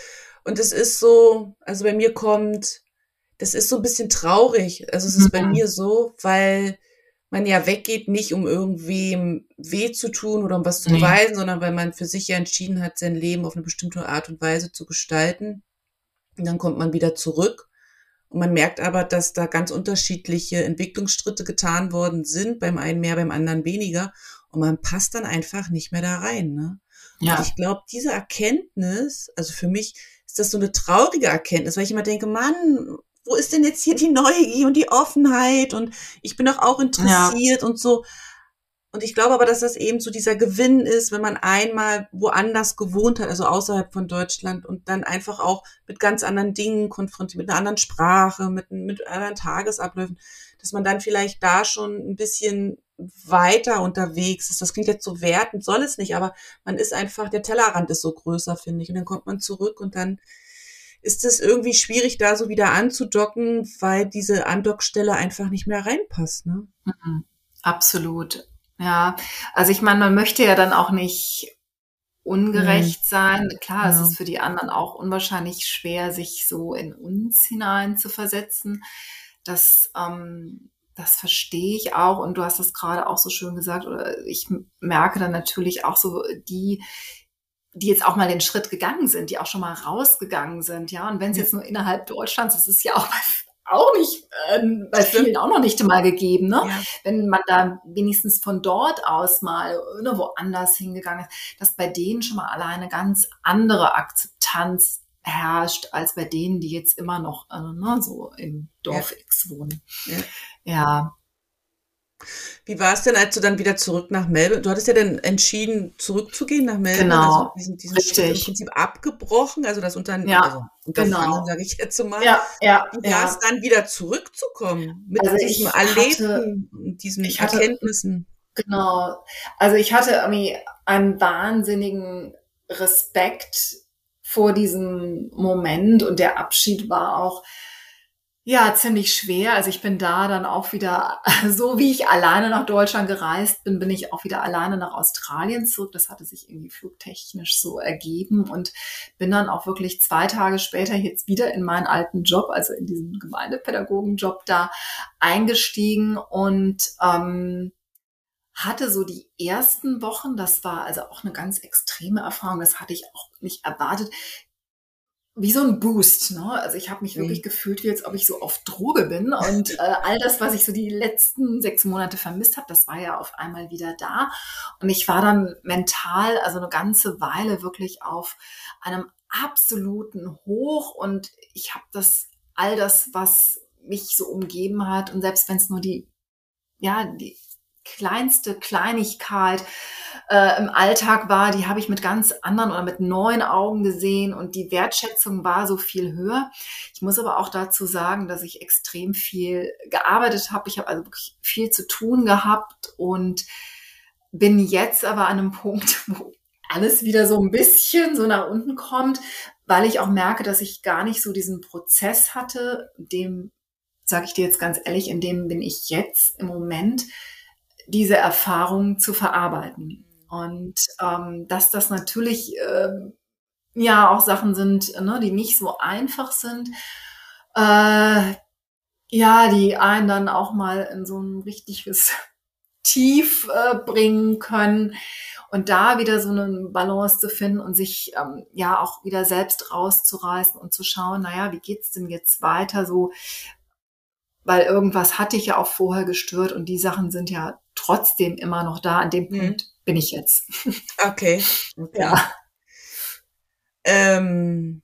Und es ist so, also bei mir kommt, das ist so ein bisschen traurig. Also es ist mhm. bei mir so, weil man ja weggeht, nicht um irgendwem weh zu tun oder um was zu nee. beweisen, sondern weil man für sich ja entschieden hat, sein Leben auf eine bestimmte Art und Weise zu gestalten. Und dann kommt man wieder zurück und man merkt aber, dass da ganz unterschiedliche Entwicklungsschritte getan worden sind, beim einen mehr, beim anderen weniger. Und man passt dann einfach nicht mehr da rein. Ne? Ja. Und ich glaube, diese Erkenntnis, also für mich ist das so eine traurige Erkenntnis, weil ich immer denke, Mann, wo ist denn jetzt hier die Neugier und die Offenheit? Und ich bin doch auch interessiert ja. und so. Und ich glaube aber, dass das eben so dieser Gewinn ist, wenn man einmal woanders gewohnt hat, also außerhalb von Deutschland und dann einfach auch mit ganz anderen Dingen konfrontiert, mit einer anderen Sprache, mit, mit anderen Tagesabläufen, dass man dann vielleicht da schon ein bisschen weiter unterwegs ist. Das klingt jetzt so wertend, soll es nicht, aber man ist einfach, der Tellerrand ist so größer, finde ich. Und dann kommt man zurück und dann ist es irgendwie schwierig, da so wieder anzudocken, weil diese Andockstelle einfach nicht mehr reinpasst. Ne? Mhm. Absolut. Ja, also ich meine, man möchte ja dann auch nicht ungerecht mhm. sein. Klar, ja. es ist für die anderen auch unwahrscheinlich schwer, sich so in uns hinein zu versetzen. Das, ähm, das verstehe ich auch. Und du hast es gerade auch so schön gesagt. Oder ich merke dann natürlich auch so die, die jetzt auch mal den Schritt gegangen sind, die auch schon mal rausgegangen sind, ja. Und wenn es jetzt nur innerhalb Deutschlands, das ist ja auch bei auch nicht, äh, bei vielen auch noch nicht mal gegeben, ne? Ja. Wenn man da wenigstens von dort aus mal ne, woanders hingegangen ist, dass bei denen schon mal alleine ganz andere Akzeptanz herrscht, als bei denen, die jetzt immer noch äh, ne, so im Dorf ja. X wohnen. Ja. ja. Wie war es denn, als du dann wieder zurück nach Melbourne? Du hattest ja dann entschieden, zurückzugehen nach Melbourne. Genau. Also diesen, diesen Schritt im Prinzip abgebrochen, also das Unternehmen, ja, also Unterfangen, genau. sage ich jetzt mal. Ja, ja. Wie war es dann wieder zurückzukommen mit also diesem Erleben, diesen ich hatte, Erkenntnissen? Genau. Also ich hatte irgendwie einen wahnsinnigen Respekt vor diesem Moment und der Abschied war auch ja, ziemlich schwer. Also ich bin da dann auch wieder, so wie ich alleine nach Deutschland gereist bin, bin ich auch wieder alleine nach Australien zurück. Das hatte sich irgendwie flugtechnisch so ergeben und bin dann auch wirklich zwei Tage später jetzt wieder in meinen alten Job, also in diesen Gemeindepädagogenjob da eingestiegen und ähm, hatte so die ersten Wochen, das war also auch eine ganz extreme Erfahrung, das hatte ich auch nicht erwartet, wie so ein Boost. Ne? Also ich habe mich wirklich mhm. gefühlt, wie als ob ich so auf Droge bin. Und äh, all das, was ich so die letzten sechs Monate vermisst habe, das war ja auf einmal wieder da. Und ich war dann mental, also eine ganze Weile wirklich auf einem absoluten Hoch. Und ich habe das, all das, was mich so umgeben hat, und selbst wenn es nur die, ja, die kleinste Kleinigkeit äh, im Alltag war, die habe ich mit ganz anderen oder mit neuen Augen gesehen und die Wertschätzung war so viel höher. Ich muss aber auch dazu sagen, dass ich extrem viel gearbeitet habe. Ich habe also wirklich viel zu tun gehabt und bin jetzt aber an einem Punkt, wo alles wieder so ein bisschen so nach unten kommt, weil ich auch merke, dass ich gar nicht so diesen Prozess hatte, dem sage ich dir jetzt ganz ehrlich, in dem bin ich jetzt im Moment diese Erfahrung zu verarbeiten. Und ähm, dass das natürlich äh, ja auch Sachen sind, ne, die nicht so einfach sind, äh, ja, die einen dann auch mal in so ein richtiges Tief äh, bringen können und da wieder so eine Balance zu finden und sich ähm, ja auch wieder selbst rauszureißen und zu schauen, naja, wie geht's denn jetzt weiter so, weil irgendwas hatte ich ja auch vorher gestört und die Sachen sind ja trotzdem immer noch da. An dem mhm. Punkt bin ich jetzt. Okay. okay. Ja. Ähm,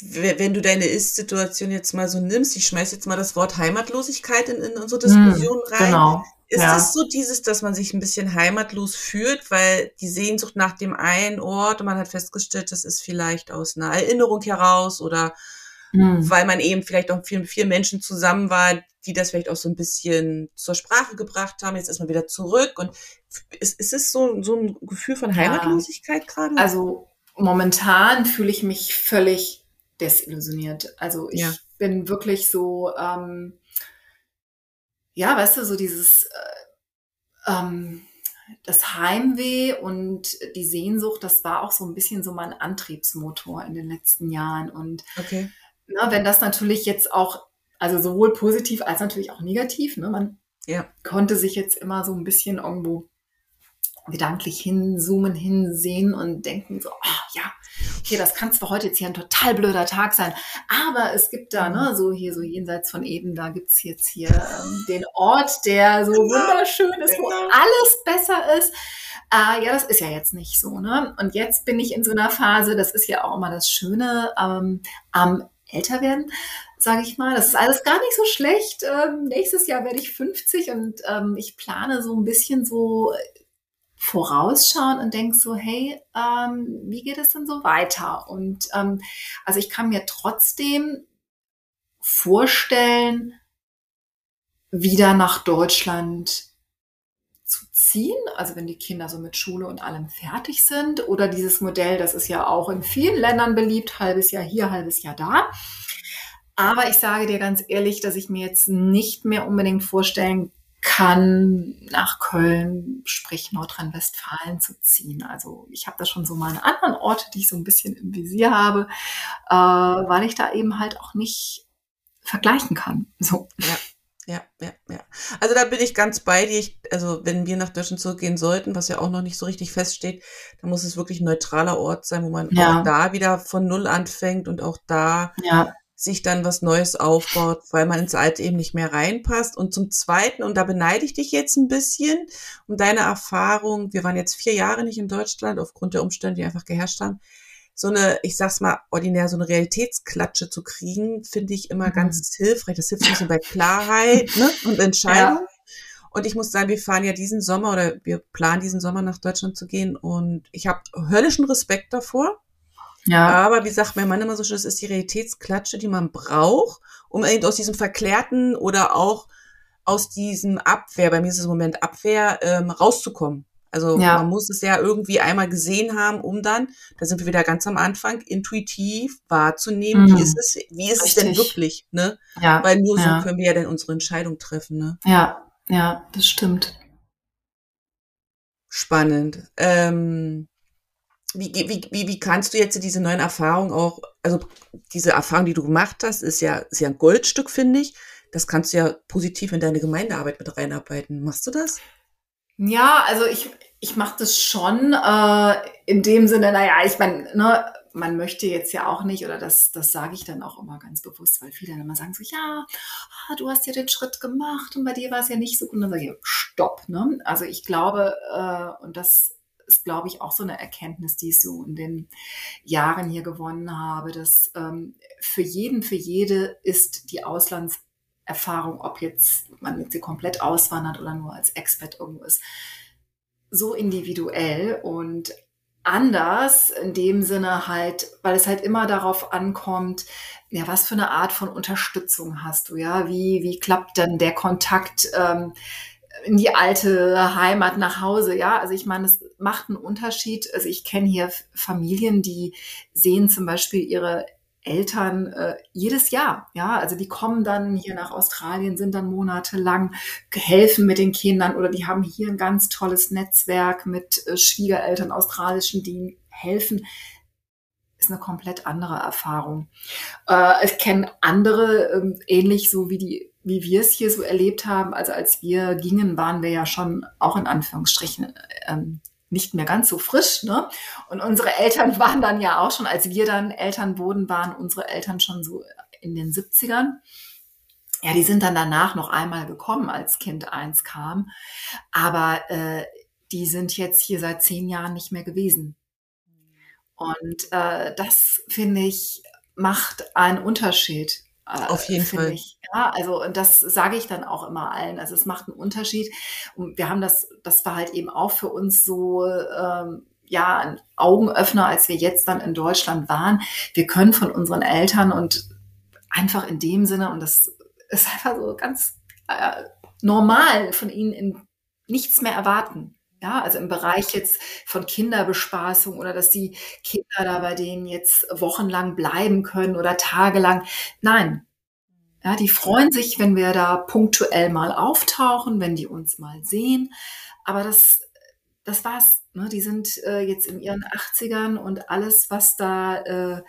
wenn du deine Ist-Situation jetzt mal so nimmst, ich schmeiß jetzt mal das Wort Heimatlosigkeit in, in unsere Diskussion mhm, rein. Genau. Ist ja. es so dieses, dass man sich ein bisschen heimatlos fühlt, weil die Sehnsucht nach dem einen Ort und man hat festgestellt, das ist vielleicht aus einer Erinnerung heraus oder mhm. weil man eben vielleicht auch viel, vier Menschen zusammen war, die das vielleicht auch so ein bisschen zur Sprache gebracht haben. Jetzt ist man wieder zurück. Und ist, ist es so, so ein Gefühl von Heimatlosigkeit ja. gerade? Also momentan fühle ich mich völlig desillusioniert. Also ich ja. bin wirklich so, ähm, ja, weißt du, so dieses äh, ähm, das Heimweh und die Sehnsucht, das war auch so ein bisschen so mein Antriebsmotor in den letzten Jahren. Und okay. Na, ne, wenn das natürlich jetzt auch also sowohl positiv als natürlich auch negativ. Ne? Man ja. konnte sich jetzt immer so ein bisschen irgendwo gedanklich hinzoomen, hinsehen und denken so, oh, ja, okay, das kann zwar heute jetzt hier ein total blöder Tag sein, aber es gibt da, ne, so hier so jenseits von Eden, da gibt's jetzt hier ähm, den Ort, der so genau. wunderschön ist, wo genau. alles besser ist. Äh, ja, das ist ja jetzt nicht so, ne? Und jetzt bin ich in so einer Phase, das ist ja auch immer das Schöne ähm, am älter werden, sage ich mal. Das ist alles gar nicht so schlecht. Ähm, nächstes Jahr werde ich 50 und ähm, ich plane so ein bisschen so vorausschauen und denke so, hey, ähm, wie geht es denn so weiter? Und ähm, also ich kann mir trotzdem vorstellen, wieder nach Deutschland ziehen, also wenn die Kinder so mit Schule und allem fertig sind, oder dieses Modell, das ist ja auch in vielen Ländern beliebt, halbes Jahr hier, halbes Jahr da. Aber ich sage dir ganz ehrlich, dass ich mir jetzt nicht mehr unbedingt vorstellen kann, nach Köln, sprich Nordrhein-Westfalen zu ziehen. Also ich habe da schon so meine anderen Orte, die ich so ein bisschen im Visier habe, äh, weil ich da eben halt auch nicht vergleichen kann. So. Ja. Ja, ja, ja. Also da bin ich ganz bei dir. Ich, also wenn wir nach Deutschland zurückgehen sollten, was ja auch noch nicht so richtig feststeht, dann muss es wirklich ein neutraler Ort sein, wo man ja. auch da wieder von Null anfängt und auch da ja sich dann was Neues aufbaut, weil man ins Alte eben nicht mehr reinpasst. Und zum Zweiten, und da beneide ich dich jetzt ein bisschen um deine Erfahrung, wir waren jetzt vier Jahre nicht in Deutschland aufgrund der Umstände, die einfach geherrscht haben. So eine, ich sag's mal, ordinär so eine Realitätsklatsche zu kriegen, finde ich immer mhm. ganz hilfreich. Das hilft ein bisschen bei Klarheit ne? und Entscheidung. Ja. Und ich muss sagen, wir fahren ja diesen Sommer oder wir planen diesen Sommer nach Deutschland zu gehen und ich habe höllischen Respekt davor ja. Aber wie sagt mein Mann immer so schön, das ist die Realitätsklatsche, die man braucht, um eben aus diesem Verklärten oder auch aus diesem Abwehr, bei mir ist es im Moment Abwehr, ähm, rauszukommen. Also ja. man muss es ja irgendwie einmal gesehen haben, um dann, da sind wir wieder ganz am Anfang, intuitiv wahrzunehmen, mhm. wie ist es, wie ist Richtig. es denn wirklich, ne? Ja. Weil nur ja. so können wir ja dann unsere Entscheidung treffen, ne? Ja, ja, das stimmt. Spannend. Ähm, wie, wie, wie, wie kannst du jetzt diese neuen Erfahrungen auch, also diese Erfahrung, die du gemacht hast, ist ja, ist ja ein Goldstück, finde ich. Das kannst du ja positiv in deine Gemeindearbeit mit reinarbeiten. Machst du das? Ja, also ich, ich mache das schon äh, in dem Sinne, naja, ich meine, ne, man möchte jetzt ja auch nicht, oder das, das sage ich dann auch immer ganz bewusst, weil viele dann immer sagen so, ja, ah, du hast ja den Schritt gemacht und bei dir war es ja nicht so gut. Und dann sage ich, stopp. Ne? Also ich glaube, äh, und das ist, glaube ich, auch so eine Erkenntnis, die ich so in den Jahren hier gewonnen habe, dass ähm, für jeden, für jede ist die Auslandserfahrung, ob jetzt man jetzt sie komplett auswandert oder nur als Expert irgendwo ist, so individuell und anders in dem Sinne halt, weil es halt immer darauf ankommt, ja, was für eine Art von Unterstützung hast du, ja, wie, wie klappt denn der Kontakt ähm, in die alte Heimat nach Hause, ja, also ich meine, es macht einen Unterschied, also ich kenne hier Familien, die sehen zum Beispiel ihre Eltern äh, jedes Jahr. Ja, also die kommen dann hier nach Australien, sind dann monatelang, helfen mit den Kindern oder die haben hier ein ganz tolles Netzwerk mit äh, Schwiegereltern australischen, die helfen. Ist eine komplett andere Erfahrung. Äh, ich kenne andere, äh, ähnlich so wie die wie wir es hier so erlebt haben, also als wir gingen, waren wir ja schon auch in Anführungsstrichen ähm, nicht mehr ganz so frisch. Ne? Und unsere Eltern waren dann ja auch schon, als wir dann Eltern wurden, waren unsere Eltern schon so in den 70ern. Ja, die sind dann danach noch einmal gekommen, als Kind eins kam. Aber äh, die sind jetzt hier seit zehn Jahren nicht mehr gewesen. Und äh, das, finde ich, macht einen Unterschied. Auf jeden Fall. Ich. Ja, also und das sage ich dann auch immer allen. Also es macht einen Unterschied. Und wir haben das, das war halt eben auch für uns so ähm, ja ein Augenöffner, als wir jetzt dann in Deutschland waren. Wir können von unseren Eltern und einfach in dem Sinne und das ist einfach so ganz äh, normal von ihnen in nichts mehr erwarten. Ja, also im Bereich jetzt von Kinderbespaßung oder dass die Kinder da bei denen jetzt wochenlang bleiben können oder tagelang. Nein. Ja, die freuen sich, wenn wir da punktuell mal auftauchen, wenn die uns mal sehen. Aber das, das war's. Ne? Die sind äh, jetzt in ihren 80ern und alles, was da, äh,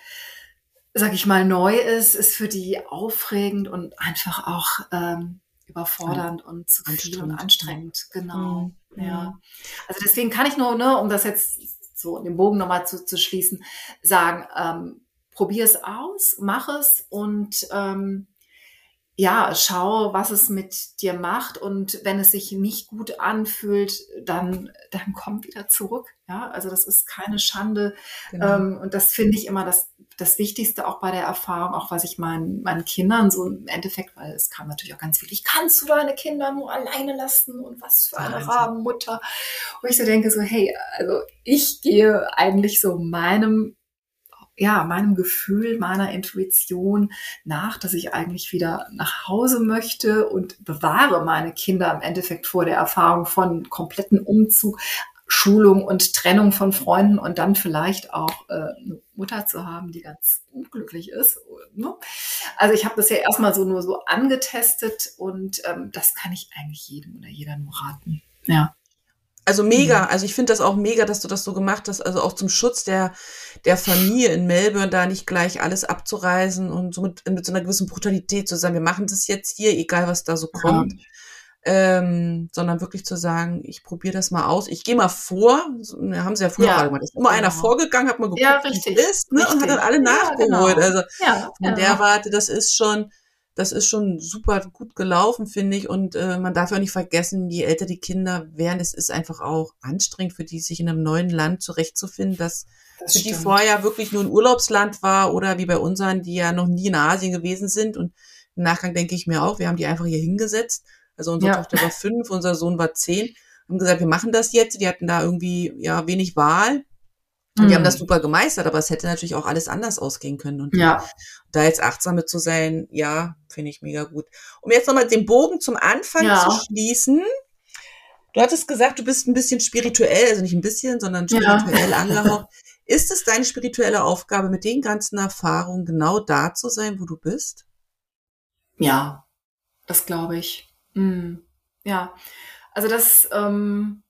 sag ich mal, neu ist, ist für die aufregend und einfach auch ähm, überfordernd und zu viel und anstrengend. Genau. Mhm. Ja. Also deswegen kann ich nur, ne, um das jetzt so den Bogen nochmal zu, zu schließen, sagen, ähm, probier es aus, mach es und ähm, ja, schau, was es mit dir macht und wenn es sich nicht gut anfühlt, dann, dann komm wieder zurück. Ja, also das ist keine Schande. Genau. Ähm, und das finde ich immer das, das Wichtigste auch bei der Erfahrung, auch was ich meinen, meinen Kindern so im Endeffekt, weil es kam natürlich auch ganz viel, ich kannst du deine Kinder nur alleine lassen und was für eine Rabenmutter. Wo ich so denke, so, hey, also ich gehe eigentlich so meinem ja, meinem Gefühl, meiner Intuition nach, dass ich eigentlich wieder nach Hause möchte und bewahre meine Kinder im Endeffekt vor der Erfahrung von kompletten Umzug, Schulung und Trennung von Freunden und dann vielleicht auch äh, eine Mutter zu haben, die ganz unglücklich ist. Ne? Also ich habe das ja erstmal so nur so angetestet und ähm, das kann ich eigentlich jedem oder jeder nur raten. Ja. Also mega. Mhm. Also ich finde das auch mega, dass du das so gemacht hast. Also auch zum Schutz der, der Familie in Melbourne, da nicht gleich alles abzureisen und so mit, mit so einer gewissen Brutalität zu sagen, wir machen das jetzt hier, egal was da so kommt. Ja. Ähm, sondern wirklich zu sagen, ich probiere das mal aus. Ich gehe mal vor. Wir haben sie ja früher ja. gemacht. Ist immer einer genau. vorgegangen, hat mal geguckt, ja, richtig. wie es ist, ne, und hat dann alle nachgeholt. Ja, genau. Also ja, von der Warte, das ist schon, das ist schon super gut gelaufen, finde ich. Und äh, man darf ja auch nicht vergessen, je älter die Kinder werden, es ist einfach auch anstrengend für die, sich in einem neuen Land zurechtzufinden, das, das für stimmt. die vorher wirklich nur ein Urlaubsland war oder wie bei unseren, die ja noch nie in Asien gewesen sind. Und im Nachgang denke ich mir auch, wir haben die einfach hier hingesetzt. Also unsere ja. Tochter war fünf, unser Sohn war zehn. Haben gesagt, wir machen das jetzt. Die hatten da irgendwie ja wenig Wahl. Und die haben das mhm. super gemeistert, aber es hätte natürlich auch alles anders ausgehen können. Und ja. da jetzt achtsam mit zu sein, ja, finde ich mega gut. Um jetzt nochmal den Bogen zum Anfang ja. zu schließen. Du hattest gesagt, du bist ein bisschen spirituell, also nicht ein bisschen, sondern spirituell ja. angehaucht. Ist es deine spirituelle Aufgabe, mit den ganzen Erfahrungen genau da zu sein, wo du bist? Ja, das glaube ich. Mhm. Ja, also das, ähm,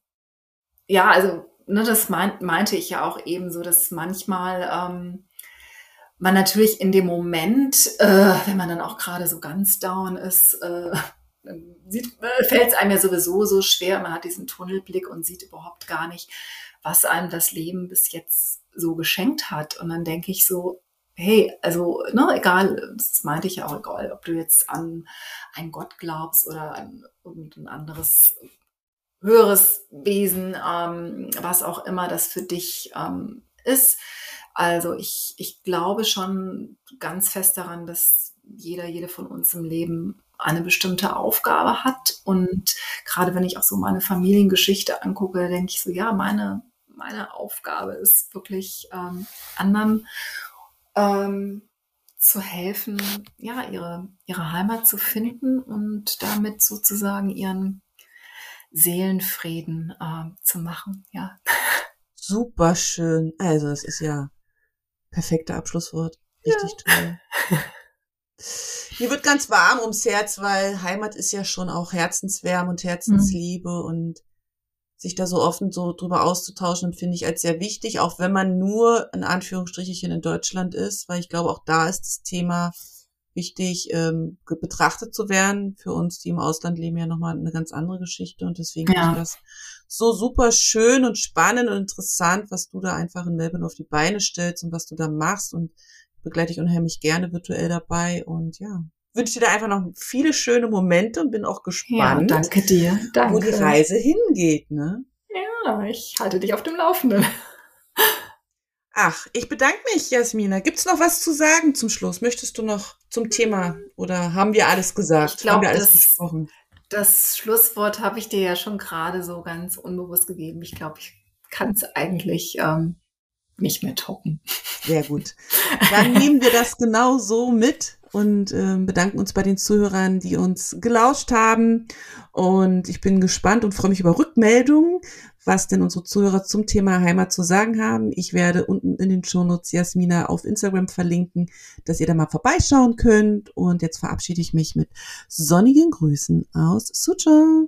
ja, also ne, das mein, meinte ich ja auch eben so, dass manchmal ähm, man natürlich in dem Moment, äh, wenn man dann auch gerade so ganz down ist, äh, äh, fällt es einem ja sowieso so schwer. Man hat diesen Tunnelblick und sieht überhaupt gar nicht, was einem das Leben bis jetzt so geschenkt hat. Und dann denke ich so, hey, also, ne, egal, das meinte ich ja auch, egal, ob du jetzt an einen Gott glaubst oder an irgendein anderes höheres Wesen, ähm, was auch immer das für dich ähm, ist. Also ich, ich glaube schon ganz fest daran, dass jeder, jede von uns im Leben eine bestimmte Aufgabe hat. Und gerade wenn ich auch so meine Familiengeschichte angucke, denke ich so, ja, meine, meine Aufgabe ist wirklich ähm, anderen ähm, zu helfen, ja, ihre, ihre Heimat zu finden und damit sozusagen ihren Seelenfrieden äh, zu machen, ja. Super schön. Also, es ist ja perfekter Abschlusswort. Richtig ja. toll. Mir wird ganz warm ums Herz, weil Heimat ist ja schon auch Herzenswärme und Herzensliebe mhm. und sich da so offen so drüber auszutauschen, finde ich als sehr wichtig, auch wenn man nur in Anführungsstrichen in Deutschland ist, weil ich glaube, auch da ist das Thema wichtig, ähm, betrachtet zu werden. Für uns, die im Ausland leben, ja nochmal eine ganz andere Geschichte. Und deswegen ja. finde ich das so super schön und spannend und interessant, was du da einfach in Melbourne auf die Beine stellst und was du da machst. Und begleite ich unheimlich gerne virtuell dabei. Und ja, wünsche dir da einfach noch viele schöne Momente und bin auch gespannt, ja, danke dir. Danke. wo die Reise hingeht. Ne? Ja, ich halte dich auf dem Laufenden. Ach, ich bedanke mich, Jasmina. Gibt's noch was zu sagen zum Schluss? Möchtest du noch zum Thema oder haben wir alles gesagt? Ich glaub, haben wir alles das, besprochen? Das Schlusswort habe ich dir ja schon gerade so ganz unbewusst gegeben. Ich glaube, ich kann es eigentlich ähm, nicht mehr toppen. Sehr gut. Dann nehmen wir das genau so mit und äh, bedanken uns bei den Zuhörern, die uns gelauscht haben. Und ich bin gespannt und freue mich über Rückmeldungen, was denn unsere Zuhörer zum Thema Heimat zu sagen haben. Ich werde unten in den Shownotes Jasmina auf Instagram verlinken, dass ihr da mal vorbeischauen könnt. Und jetzt verabschiede ich mich mit sonnigen Grüßen aus Sucha.